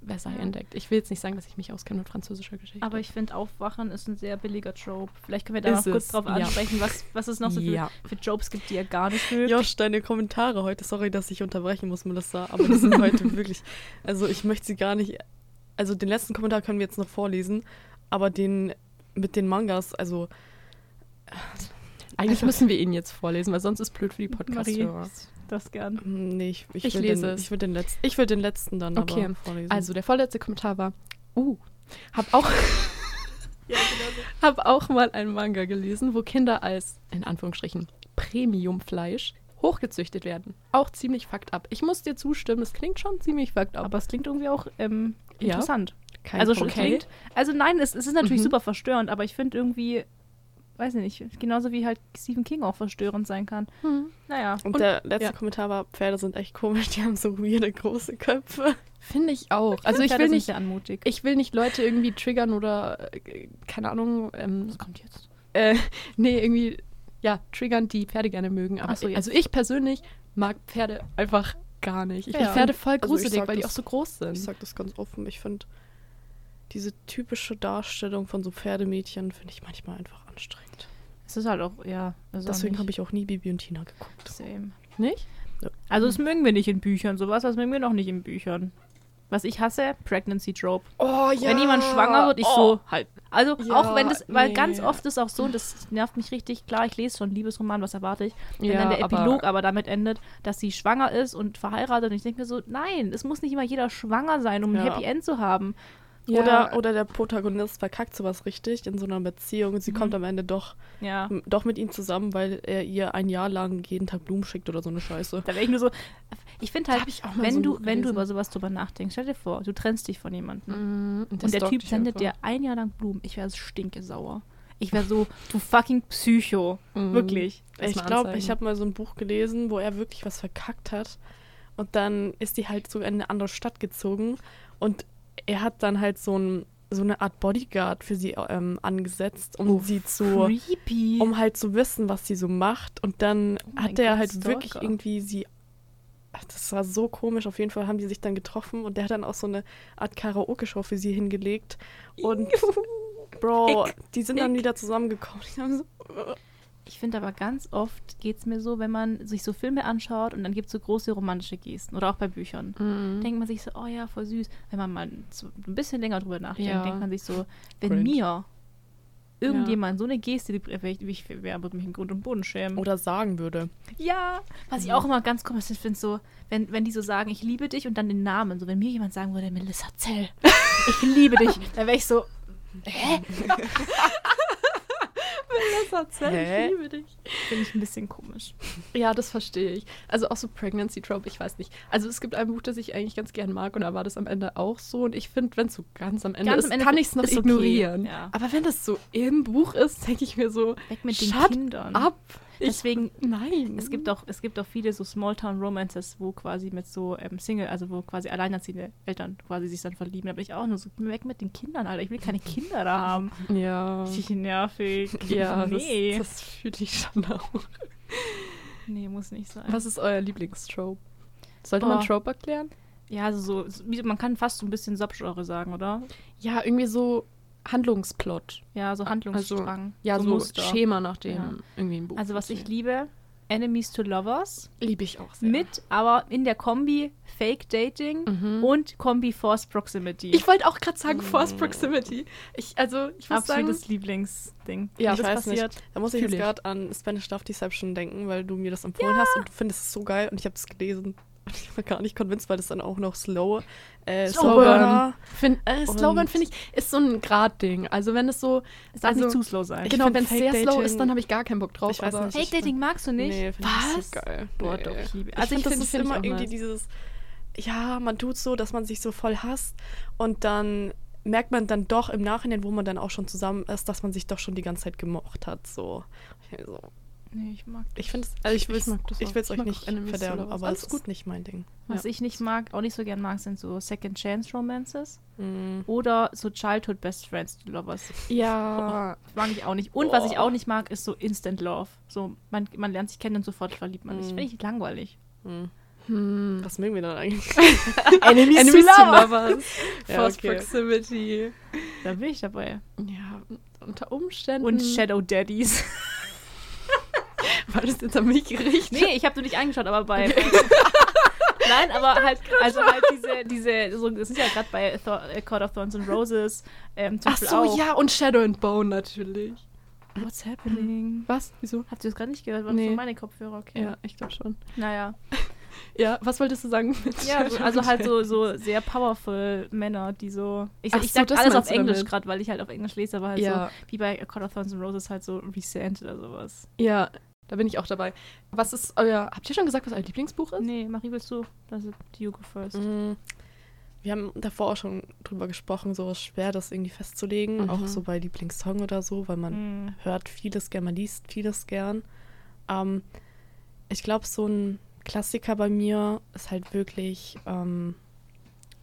Speaker 2: Versailles
Speaker 1: Ja.
Speaker 2: entdeckt. Ich will jetzt nicht sagen, dass ich mich auskenne mit französischer Geschichte.
Speaker 1: Aber ich finde, Aufwachen ist ein sehr billiger Trope. Vielleicht können wir da
Speaker 2: Ist
Speaker 1: noch kurz drauf
Speaker 2: ja.
Speaker 1: ansprechen, was, was es noch so für,
Speaker 2: Ja.
Speaker 1: für Tropes gibt, die ihr gar nicht mögt.
Speaker 3: Josh, deine Kommentare heute, sorry, dass ich unterbrechen muss, Melissa, aber die sind heute wirklich, also ich möchte sie gar nicht, also den letzten Kommentar können wir jetzt noch vorlesen, aber den mit den Mangas, also
Speaker 2: Eigentlich müssen wir ihn jetzt vorlesen, weil sonst ist blöd für die
Speaker 1: Marie,
Speaker 2: Podcast-Hörer.
Speaker 1: das gern.
Speaker 3: hm, nee, ich, ich,
Speaker 2: Ich
Speaker 3: will
Speaker 2: lese
Speaker 3: den,
Speaker 2: es.
Speaker 3: Ich will den, letzten, ich will den letzten dann
Speaker 2: Okay,
Speaker 3: aber vorlesen.
Speaker 2: Also der vorletzte Kommentar war, uh, hab auch, hab auch mal einen Manga gelesen, wo Kinder als, in Anführungsstrichen, Premiumfleisch hochgezüchtet werden. Auch ziemlich fucked up. Ich muss dir zustimmen, es klingt schon ziemlich fucked up.
Speaker 1: Aber es klingt irgendwie auch ähm,
Speaker 2: Ja.
Speaker 1: interessant.
Speaker 3: Kein
Speaker 1: also schon
Speaker 3: Problem.
Speaker 1: klingt. Also nein, es, es ist natürlich
Speaker 2: Mhm.
Speaker 1: super verstörend, aber ich finde irgendwie, weiß ich nicht, genauso wie halt Stephen King auch verstörend sein kann.
Speaker 2: Hm.
Speaker 1: Naja.
Speaker 3: Und, der letzte
Speaker 2: ja.
Speaker 3: Kommentar war, Pferde sind echt komisch, die haben so weirde große Köpfe.
Speaker 2: Finde ich auch. Also ich
Speaker 1: Pferde
Speaker 2: will nicht,
Speaker 1: anmutig.
Speaker 2: ich will nicht Leute irgendwie triggern oder, äh, keine Ahnung, ähm,
Speaker 1: Was kommt jetzt?
Speaker 2: äh, nee, irgendwie, ja, triggern, die Pferde gerne mögen. Aber
Speaker 1: so, jetzt.
Speaker 2: also ich persönlich mag Pferde einfach gar nicht. Ich
Speaker 1: Ja.
Speaker 2: finde Pferde voll
Speaker 3: Also
Speaker 2: gruselig,
Speaker 3: sag
Speaker 2: weil die
Speaker 3: das-
Speaker 2: auch so groß sind.
Speaker 3: Ich sag das ganz offen, ich finde diese typische Darstellung von so Pferdemädchen finde ich manchmal einfach anstrengend.
Speaker 1: Es ist halt auch, ja. Also
Speaker 3: Deswegen habe ich auch nie Bibi und Tina geguckt.
Speaker 1: Same.
Speaker 2: Nicht?
Speaker 1: Also das mögen wir nicht in Büchern. Sowas, das mögen wir noch nicht in Büchern. Was ich hasse, Pregnancy Trope.
Speaker 3: Oh ja.
Speaker 1: Wenn jemand schwanger wird, ich so halt. Also
Speaker 2: Ja,
Speaker 1: auch wenn das, weil
Speaker 2: nee.
Speaker 1: ganz oft ist auch so, und das nervt mich richtig, klar, ich lese schon Liebesroman, was erwarte ich, wenn
Speaker 2: Ja,
Speaker 1: dann der
Speaker 2: aber-
Speaker 1: Epilog aber, damit endet, dass sie schwanger ist und verheiratet und ich denke mir so, nein, es muss nicht immer jeder schwanger sein, um ein
Speaker 3: Ja.
Speaker 1: Happy End zu haben.
Speaker 3: Oder, oder der Protagonist verkackt sowas richtig in so einer Beziehung und sie kommt am Ende doch, doch mit ihm zusammen, weil er ihr ein Jahr lang jeden Tag Blumen schickt oder so eine Scheiße.
Speaker 1: Da wäre ich nur so, ich finde halt,
Speaker 2: ich
Speaker 1: wenn
Speaker 2: so
Speaker 1: du, wenn du über sowas drüber nachdenkst, stell dir vor, du trennst dich von jemandem.
Speaker 2: Mhm,
Speaker 1: Und der
Speaker 2: stalkt
Speaker 1: Typ sendet dir ein Jahr lang Blumen. Ich wäre stinke sauer. Ich wäre so, du fucking Psycho.
Speaker 2: Mhm.
Speaker 1: Wirklich.
Speaker 3: Ich glaube, ich habe mal so ein Buch gelesen, wo er wirklich was verkackt hat. Und dann ist die halt so in eine andere Stadt gezogen. Und er hat dann halt so, ein, so eine Art Bodyguard für sie ähm, angesetzt, um sie zu.
Speaker 1: Creepy.
Speaker 3: um halt zu wissen, was sie so macht. Und dann
Speaker 1: Oh
Speaker 3: hat er
Speaker 1: Gott,
Speaker 3: halt
Speaker 1: Stalker.
Speaker 3: wirklich irgendwie sie. Das war so komisch. Auf jeden Fall haben die sich dann getroffen und der hat dann auch so eine Art Karaoke-Show für sie hingelegt. Und Bro, die sind dann wieder zusammengekommen. So,
Speaker 1: Ich finde aber ganz oft geht es mir so, wenn man sich so Filme anschaut und dann gibt es so große romantische Gesten oder auch bei Büchern.
Speaker 2: Mhm.
Speaker 1: Denkt man sich so, oh ja, voll süß. Wenn man mal so ein bisschen länger drüber nachdenkt,
Speaker 2: Ja.
Speaker 1: denkt man sich so, wenn
Speaker 3: Cringe.
Speaker 1: mir irgendjemand so eine Geste, die ich, ich wer würde mich in Grund und Boden schämen.
Speaker 3: oder sagen würde.
Speaker 1: Ja, was ich auch immer ganz komisch finde, so, wenn, wenn die so sagen, ich liebe dich und dann den Namen, so wenn mir jemand sagen würde, Melissa Zell, ich liebe dich, dann wäre ich so, hä?
Speaker 2: Melissa Zell,
Speaker 3: Hä?
Speaker 2: ich liebe dich.
Speaker 1: Finde ich ein bisschen komisch.
Speaker 2: Ja, das verstehe ich. Also auch so Pregnancy Trope, ich weiß nicht. Also es gibt ein Buch, das ich eigentlich ganz gern mag und da war das am Ende auch so. Und ich finde, wenn es so ganz am Ende
Speaker 1: Ganz
Speaker 2: ist,
Speaker 1: am Ende
Speaker 2: kann ich es noch
Speaker 1: ist okay,
Speaker 2: ignorieren.
Speaker 1: ja.
Speaker 2: Aber wenn das so im Buch ist, denke ich mir so,
Speaker 1: Weg mit den Kindern.
Speaker 2: ab. Ich,
Speaker 1: Deswegen,
Speaker 2: nein.
Speaker 1: es gibt auch, es gibt auch viele so Smalltown-Romances, wo quasi mit so ähm, Single, also wo quasi alleinerziehende Eltern quasi sich dann verlieben. Aber ich auch nur so, weg mit den Kindern, Alter. Ich will keine Kinder da haben.
Speaker 2: Ja.
Speaker 1: Richtig nervig.
Speaker 2: Ja,
Speaker 1: nee.
Speaker 2: das, das fühle ich schon auch.
Speaker 1: Nee, muss nicht sein.
Speaker 2: Was ist euer Lieblingstrope? Sollte man
Speaker 1: Boah.
Speaker 2: Trope erklären?
Speaker 1: Ja, also so, so man kann fast so ein bisschen Subgenre sagen, oder?
Speaker 2: Ja, irgendwie so Handlungsplot.
Speaker 1: Ja, so Handlungsstrang.
Speaker 2: Ja, so,
Speaker 1: Muster.
Speaker 2: Schema, nach dem
Speaker 1: Ja.
Speaker 2: irgendwie ein Buch
Speaker 1: Also was ich liebe, Enemies to Lovers.
Speaker 2: liebe ich auch sehr.
Speaker 1: Mit, aber in der Kombi Fake Dating
Speaker 2: Mhm.
Speaker 1: und Kombi Forced Proximity.
Speaker 2: Ich wollte auch gerade sagen, Forced Proximity. Ich, also, ich muss sagen,
Speaker 1: Absolutes Lieblingsding.
Speaker 2: Ja,
Speaker 3: ich
Speaker 1: das
Speaker 3: weiß
Speaker 1: passiert.
Speaker 3: nicht. Da muss ich
Speaker 2: Fühl
Speaker 3: jetzt gerade an Spanish Love Deception denken, weil du mir das empfohlen hast und du findest es so geil und ich habe es gelesen. Ich war gar nicht convinced, weil das dann auch noch slow, äh,
Speaker 2: Slow
Speaker 3: slow
Speaker 2: Burn.
Speaker 3: war.
Speaker 2: find, äh, Slow Burn
Speaker 3: Und-
Speaker 2: finde ich, ist so ein Gradding. Also, wenn es so.
Speaker 1: Es darf
Speaker 2: also,
Speaker 1: nicht zu slow sein.
Speaker 2: Genau, wenn es sehr slow ist, dann habe ich gar keinen Bock drauf.
Speaker 3: Ich weiß
Speaker 2: aber
Speaker 3: nicht.
Speaker 1: Fake Dating magst du nicht?
Speaker 3: Nee, finde ich so geil.
Speaker 1: Boah,
Speaker 3: nee.
Speaker 1: doch, ich liebe.
Speaker 3: Ich
Speaker 1: Also ich
Speaker 3: finde, das
Speaker 1: finde
Speaker 3: ist
Speaker 2: find ich
Speaker 3: immer
Speaker 2: auch
Speaker 3: irgendwie
Speaker 2: nice.
Speaker 3: dieses, ja, man tut so, dass man sich so voll hasst und dann merkt man dann doch im Nachhinein, wo man dann auch schon zusammen ist, dass man sich doch schon die ganze Zeit gemocht hat. So, ich, so.
Speaker 1: Nee, ich mag.
Speaker 3: ich finde es, also ich will es
Speaker 2: mag das
Speaker 3: ich
Speaker 2: auch.
Speaker 3: will's
Speaker 2: Ich
Speaker 3: euch nicht verderben, aber
Speaker 2: Alles
Speaker 3: es
Speaker 2: gut.
Speaker 3: ist nicht mein Ding.
Speaker 1: Was ich nicht mag, auch nicht so gern mag, sind so Second Chance Romances
Speaker 3: Mm.
Speaker 1: oder so Childhood Best Friends to Lovers.
Speaker 2: Ja.
Speaker 1: Das mag ich auch nicht. Und was ich
Speaker 3: Oh.
Speaker 1: auch nicht mag, ist so Instant Love. So, man, man lernt sich kennen und sofort verliebt man sich.
Speaker 3: Mm.
Speaker 1: Finde ich langweilig.
Speaker 3: Mm.
Speaker 2: Hm.
Speaker 3: Was mögen wir dann eigentlich?
Speaker 1: Enemies,
Speaker 2: Enemies to Lovers.
Speaker 3: Ja,
Speaker 2: Forced
Speaker 3: okay.
Speaker 2: Proximity.
Speaker 1: Da bin ich dabei.
Speaker 2: Ja, unter Umständen.
Speaker 1: Und Shadow Daddies.
Speaker 2: War das jetzt an mich gerichtet?
Speaker 1: nee, ich habe nur nicht angeschaut, aber bei. Nein, aber halt, also halt diese, diese, so, das ist ja gerade bei Thor, äh, Court of Thorns and Roses. Ähm,
Speaker 2: Ach so,
Speaker 1: auch.
Speaker 2: ja, und Shadow and Bone natürlich.
Speaker 1: What's happening?
Speaker 2: Was? Wieso?
Speaker 1: Habt ihr das gerade nicht gehört? War
Speaker 2: Nee.
Speaker 1: meine Kopfhörer, okay.
Speaker 2: Ja, ich glaube schon.
Speaker 1: Naja.
Speaker 2: Ja, was wolltest du sagen? mit
Speaker 1: Ja, also
Speaker 2: and
Speaker 1: halt so, so sehr powerful Männer, die so. Ich,
Speaker 2: Ach
Speaker 1: ich
Speaker 2: so,
Speaker 1: sag alles auf Englisch gerade, weil ich halt auf Englisch lese, aber halt
Speaker 2: Ja.
Speaker 1: so wie bei Court of Thorns and Roses halt so Resent oder sowas.
Speaker 2: Ja, da bin ich auch dabei. Was ist euer. Habt ihr schon gesagt, was euer Lieblingsbuch ist?
Speaker 1: Nee, Marie, willst du? Das ist you go first.
Speaker 3: Mm. Wir haben davor auch schon drüber gesprochen, so ist schwer, das irgendwie festzulegen,
Speaker 2: Mhm.
Speaker 3: auch so bei Lieblingssong oder so, weil man
Speaker 1: Mhm.
Speaker 3: hört vieles gern, man liest vieles gern. Ähm, ich glaube, so ein Klassiker bei mir ist halt wirklich, ähm,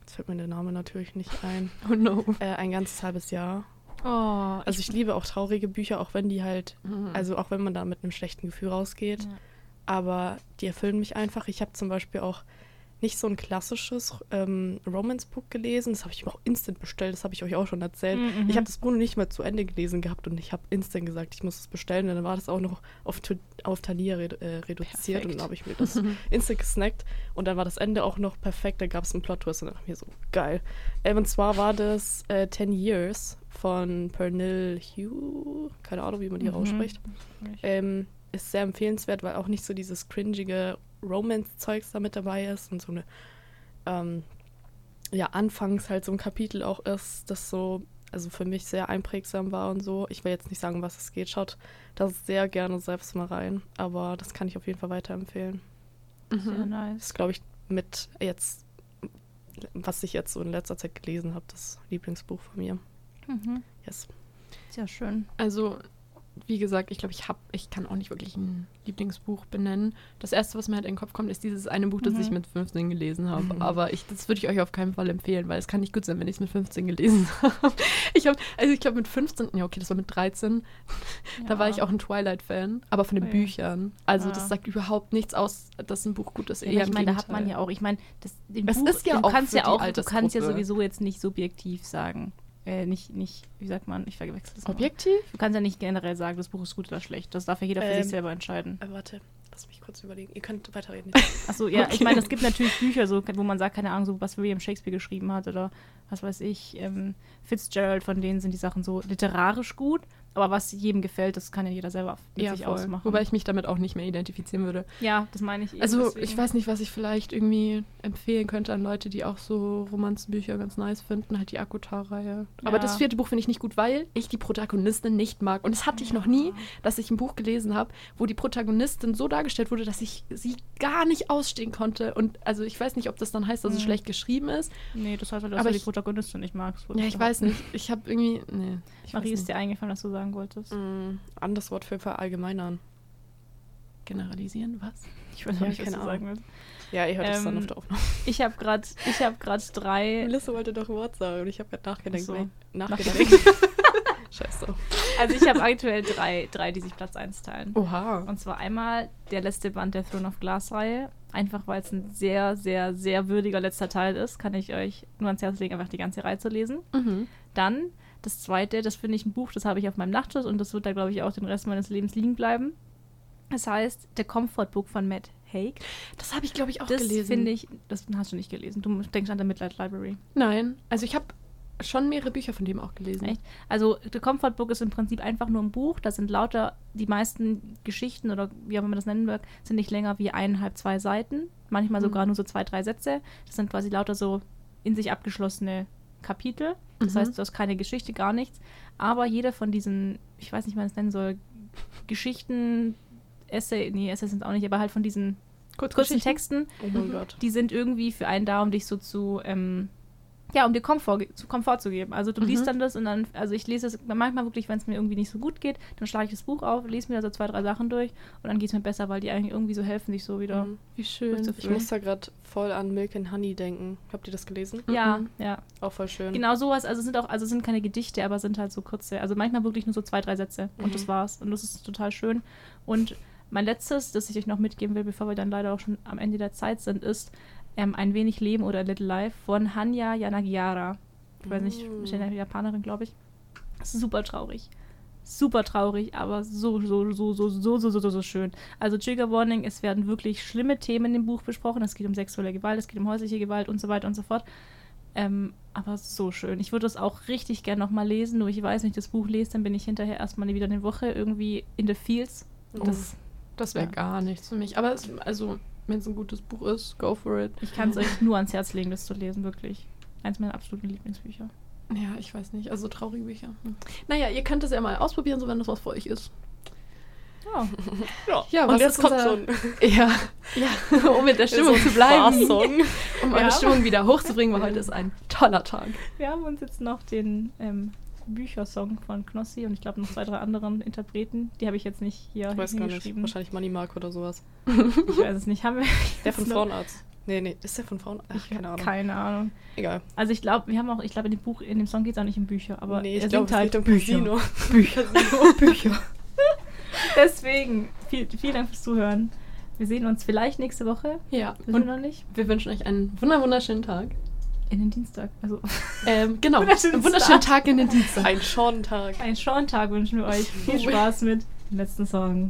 Speaker 3: jetzt fällt mir der Name natürlich nicht ein,
Speaker 2: Oh no.
Speaker 3: äh, ein ganzes halbes Jahr.
Speaker 1: Oh,
Speaker 3: Also ich liebe auch traurige Bücher, auch wenn die halt,
Speaker 2: Mhm.
Speaker 3: also auch wenn man da mit einem schlechten Gefühl rausgeht,
Speaker 1: Ja.
Speaker 3: aber die erfüllen mich einfach. Ich habe zum Beispiel auch nicht so ein klassisches ähm, Romance-Buch gelesen. Das habe ich mir auch instant bestellt. Das habe ich euch auch schon erzählt.
Speaker 1: Mhm.
Speaker 3: Ich habe das Buch noch nicht mal zu Ende gelesen gehabt und ich habe instant gesagt, ich muss es bestellen. Und dann war das auch noch auf, auf Thalia re äh, reduziert
Speaker 2: Perfekt.
Speaker 3: und dann habe ich mir das instant gesnackt. Und dann war das Ende auch noch perfekt. Da gab es einen Plot-Twist und dann dachte ich mir so, geil. Ähm, und zwar war das äh, 10 Years von Pernil Hugh. Keine Ahnung, wie man die
Speaker 1: Mhm.
Speaker 3: ausspricht. Ähm, ist sehr empfehlenswert, weil auch nicht so dieses cringige Romance-Zeugs da mit dabei ist und so eine, ähm, ja, anfangs halt so ein Kapitel auch ist, das so, also für mich sehr einprägsam war und so. Ich will jetzt nicht sagen, was es geht. Schaut das sehr gerne selbst mal rein, aber das kann ich auf jeden Fall weiterempfehlen.
Speaker 1: Sehr
Speaker 2: Mhm.
Speaker 3: Das
Speaker 1: nice.
Speaker 3: ist, glaube ich, mit jetzt, was ich jetzt so in letzter Zeit gelesen habe, das Lieblingsbuch von mir.
Speaker 1: Mhm.
Speaker 3: Yes.
Speaker 1: Sehr schön.
Speaker 2: Also, wie gesagt, ich glaube, ich habe, ich kann auch nicht wirklich ein Lieblingsbuch benennen. Das erste, was mir halt in den Kopf kommt, ist dieses eine Buch, das
Speaker 1: Mhm.
Speaker 2: ich mit 15 gelesen habe.
Speaker 3: Mhm.
Speaker 2: Aber ich, das würde ich euch auf keinen Fall empfehlen, weil es kann nicht gut sein, wenn ich es mit 15 gelesen habe. Ich habe, also ich glaube mit 15, ja okay, das war mit 13, da war ich auch ein Twilight-Fan, aber von den
Speaker 1: Oh ja.
Speaker 2: Büchern. Also
Speaker 1: Ah.
Speaker 2: das sagt überhaupt nichts aus, dass ein Buch gut ist.
Speaker 1: Ja,
Speaker 2: eher
Speaker 1: ich meine, da hat man ja auch, ich meine, das
Speaker 2: Es
Speaker 1: Buch,
Speaker 2: ist ja
Speaker 1: du
Speaker 2: auch
Speaker 1: kannst ja auch, du kannst ja sowieso jetzt nicht subjektiv sagen. Äh, nicht, nicht, wie sagt man, ich verwechsel das.
Speaker 2: Objektiv?
Speaker 1: Du kannst ja nicht generell sagen, das Buch ist gut oder schlecht. Das darf ja jeder für
Speaker 3: Ähm,
Speaker 1: sich selber entscheiden.
Speaker 3: Äh, warte, lass mich kurz überlegen. Ihr könnt weiterreden.
Speaker 1: Achso, ja, ich
Speaker 2: okay.
Speaker 1: meine, es gibt natürlich Bücher, so, wo man sagt, keine Ahnung, so was William Shakespeare geschrieben hat oder was weiß ich, ähm, Fitzgerald, von denen sind die Sachen so literarisch gut, aber was jedem gefällt, das kann ja jeder selber mit sich
Speaker 2: voll.
Speaker 1: ausmachen.
Speaker 2: Wobei ich mich damit auch nicht mehr identifizieren würde.
Speaker 1: ja, das meine ich eben.
Speaker 2: Also
Speaker 1: deswegen.
Speaker 2: ich weiß nicht, was ich vielleicht irgendwie empfehlen könnte an Leute, die auch so Romanzenbücher ganz nice finden, halt die Akutar-Reihe. Aber
Speaker 1: Ja.
Speaker 2: das vierte Buch finde ich nicht gut, weil ich die Protagonistin nicht mag. Und das hatte ich noch nie, dass ich ein Buch gelesen habe, wo die Protagonistin so dargestellt wurde, dass ich sie gar nicht ausstehen konnte. Und also ich weiß nicht, ob das dann heißt, dass es
Speaker 1: Mhm.
Speaker 2: schlecht geschrieben ist.
Speaker 1: Nee, das heißt halt, dass
Speaker 2: Aber
Speaker 1: du die Protagonistin nicht magst.
Speaker 2: Ja, ich weiß nicht. Ich habe irgendwie. Nee. Ich
Speaker 1: Marie, ist dir eingefallen, was du sagen wolltest?
Speaker 3: Mm, anderes Wort für verallgemeinern.
Speaker 2: Generalisieren, was?
Speaker 1: Ich weiß
Speaker 3: Ja,
Speaker 1: nicht, was du
Speaker 3: Ahnung.
Speaker 1: sagen willst.
Speaker 3: Ja, ihr hört es dann
Speaker 1: Ähm,
Speaker 3: auf der Aufnahme.
Speaker 1: Ich habe gerade ich hab grad drei...
Speaker 3: Melissa wollte doch ein Wort sagen und ich habe gerade nachgedacht.
Speaker 1: Ach so.
Speaker 3: nachgedacht. Scheiße.
Speaker 1: Also ich habe aktuell drei, drei, die sich Platz 1 teilen.
Speaker 2: Oha.
Speaker 1: Und zwar einmal der letzte Band der Throne of Glass-Reihe. Einfach weil es ein sehr, sehr, sehr würdiger letzter Teil ist, kann ich euch nur ans Herz legen, einfach die ganze Reihe zu lesen.
Speaker 2: Mhm.
Speaker 1: Dann das zweite, das finde ich ein Buch, das habe ich auf meinem Nachttisch und das wird da, glaube ich, auch den Rest meines Lebens liegen bleiben. Das heißt, The Comfort Book von Matt Haig.
Speaker 2: Das habe ich, glaube ich, auch
Speaker 1: das
Speaker 2: gelesen.
Speaker 1: finde ich, das hast du nicht gelesen. Du denkst an der Midnight Library.
Speaker 2: Nein, also ich habe schon mehrere Bücher von dem auch gelesen.
Speaker 1: Echt? Also The Comfort Book ist im Prinzip einfach nur ein Buch. Da sind lauter, die meisten Geschichten oder wie auch immer man das nennen mag, sind nicht länger wie eineinhalb, zwei Seiten. Manchmal
Speaker 2: Mhm.
Speaker 1: sogar nur so zwei, drei Sätze. Das sind quasi lauter so in sich abgeschlossene Kapitel. Das
Speaker 2: Mhm.
Speaker 1: heißt, du hast keine Geschichte, gar nichts. Aber jeder von diesen, ich weiß nicht, wie man es nennen soll, Geschichten, Essay, nee, Essays sind es auch nicht, aber halt von diesen kurzen Texten,
Speaker 3: Oh
Speaker 1: die sind irgendwie für einen da, um dich so zu, ähm, ja, um dir Komfort, zu Komfort zu geben. Also du
Speaker 2: Mhm.
Speaker 1: liest dann das und dann, also ich lese es manchmal wirklich, wenn es mir irgendwie nicht so gut geht, dann schlage ich das Buch auf, lese mir da so zwei, drei Sachen durch und dann geht es mir besser, weil die eigentlich irgendwie so helfen, sich so wieder.
Speaker 3: Mhm.
Speaker 2: Wie schön.
Speaker 3: Ich muss da gerade voll an Milk and Honey denken. Habt ihr das gelesen?
Speaker 1: Ja,
Speaker 2: Mhm.
Speaker 1: ja.
Speaker 3: Auch voll schön.
Speaker 1: Genau sowas, also es sind auch, also sind keine Gedichte, aber sind halt so kurze, also manchmal wirklich nur so zwei, drei Sätze und
Speaker 3: Mhm.
Speaker 1: das war's. Und das ist total schön. Und mein letztes, das ich euch noch mitgeben will, bevor wir dann leider auch schon am Ende der Zeit sind, ist ähm, Ein wenig Leben oder Little Life von Hanya Yanagiara. Ich weiß nicht,
Speaker 3: mm.
Speaker 1: Japanerin, glaube ich. Super traurig. Super traurig, aber so, so, so, so, so, so, so, so schön. Also Trigger Warning, es werden wirklich schlimme Themen im Buch besprochen. Es geht um sexuelle Gewalt, es geht um häusliche Gewalt und so weiter und so fort. Ähm, aber so schön. Ich würde das auch richtig gern nochmal lesen, nur ich weiß, wenn ich das Buch lese, dann bin ich hinterher erstmal wieder eine Woche irgendwie in the fields. Das,
Speaker 2: das wäre
Speaker 1: ja.
Speaker 2: gar nichts für mich. Aber es, also wenn es ein gutes Buch ist, go for it.
Speaker 1: ich kann es euch nur ans Herz legen, das zu lesen, wirklich. Eins meiner absoluten Lieblingsbücher.
Speaker 2: Ja, ich weiß nicht. Also traurige Bücher. Hm. Naja, ihr könnt es ja mal ausprobieren, so wenn das was für euch ist.
Speaker 1: Oh.
Speaker 3: Ja,
Speaker 2: Ja,
Speaker 3: und
Speaker 2: was
Speaker 3: jetzt
Speaker 2: ist
Speaker 3: kommt ein
Speaker 2: Ja, ja, um mit der Stimmung zu bleiben. Um eure
Speaker 1: Ja.
Speaker 2: Stimmung wieder hochzubringen, weil heute ist ein toller Tag.
Speaker 1: Wir haben uns jetzt noch den ähm, Büchersong von Knossi und ich glaube noch zwei, drei anderen Interpreten. Die habe ich jetzt nicht hier
Speaker 3: Ich weiß gar nicht. Wahrscheinlich Money Mark oder sowas.
Speaker 1: Ich weiß es nicht. Haben wir
Speaker 3: Der von Frauenarzt. Nee, nee, ist der von Frauenarzt? Ach, keine Ahnung.
Speaker 1: keine Ahnung.
Speaker 3: Egal.
Speaker 1: Also ich glaube, wir haben auch, ich glaube in dem Buch, in dem Song geht es auch nicht um Bücher, aber
Speaker 3: nee, ich glaube,
Speaker 1: singt halt
Speaker 3: es geht um Casino.
Speaker 1: Bücher. Bücher. Deswegen, viel, vielen Dank fürs Zuhören. Wir sehen uns vielleicht nächste Woche.
Speaker 2: Ja,
Speaker 1: Wissen wir noch nicht.
Speaker 2: wir wünschen euch einen wunder wunderschönen Tag.
Speaker 1: In den Dienstag. Also
Speaker 2: Ähm, genau,
Speaker 1: Wunderschönen
Speaker 2: einen wunderschönen Tag. In den Dienstag.
Speaker 3: Ein Schorntag.
Speaker 1: einen Schorntag wünschen wir euch. Viel Spaß mit dem letzten Song.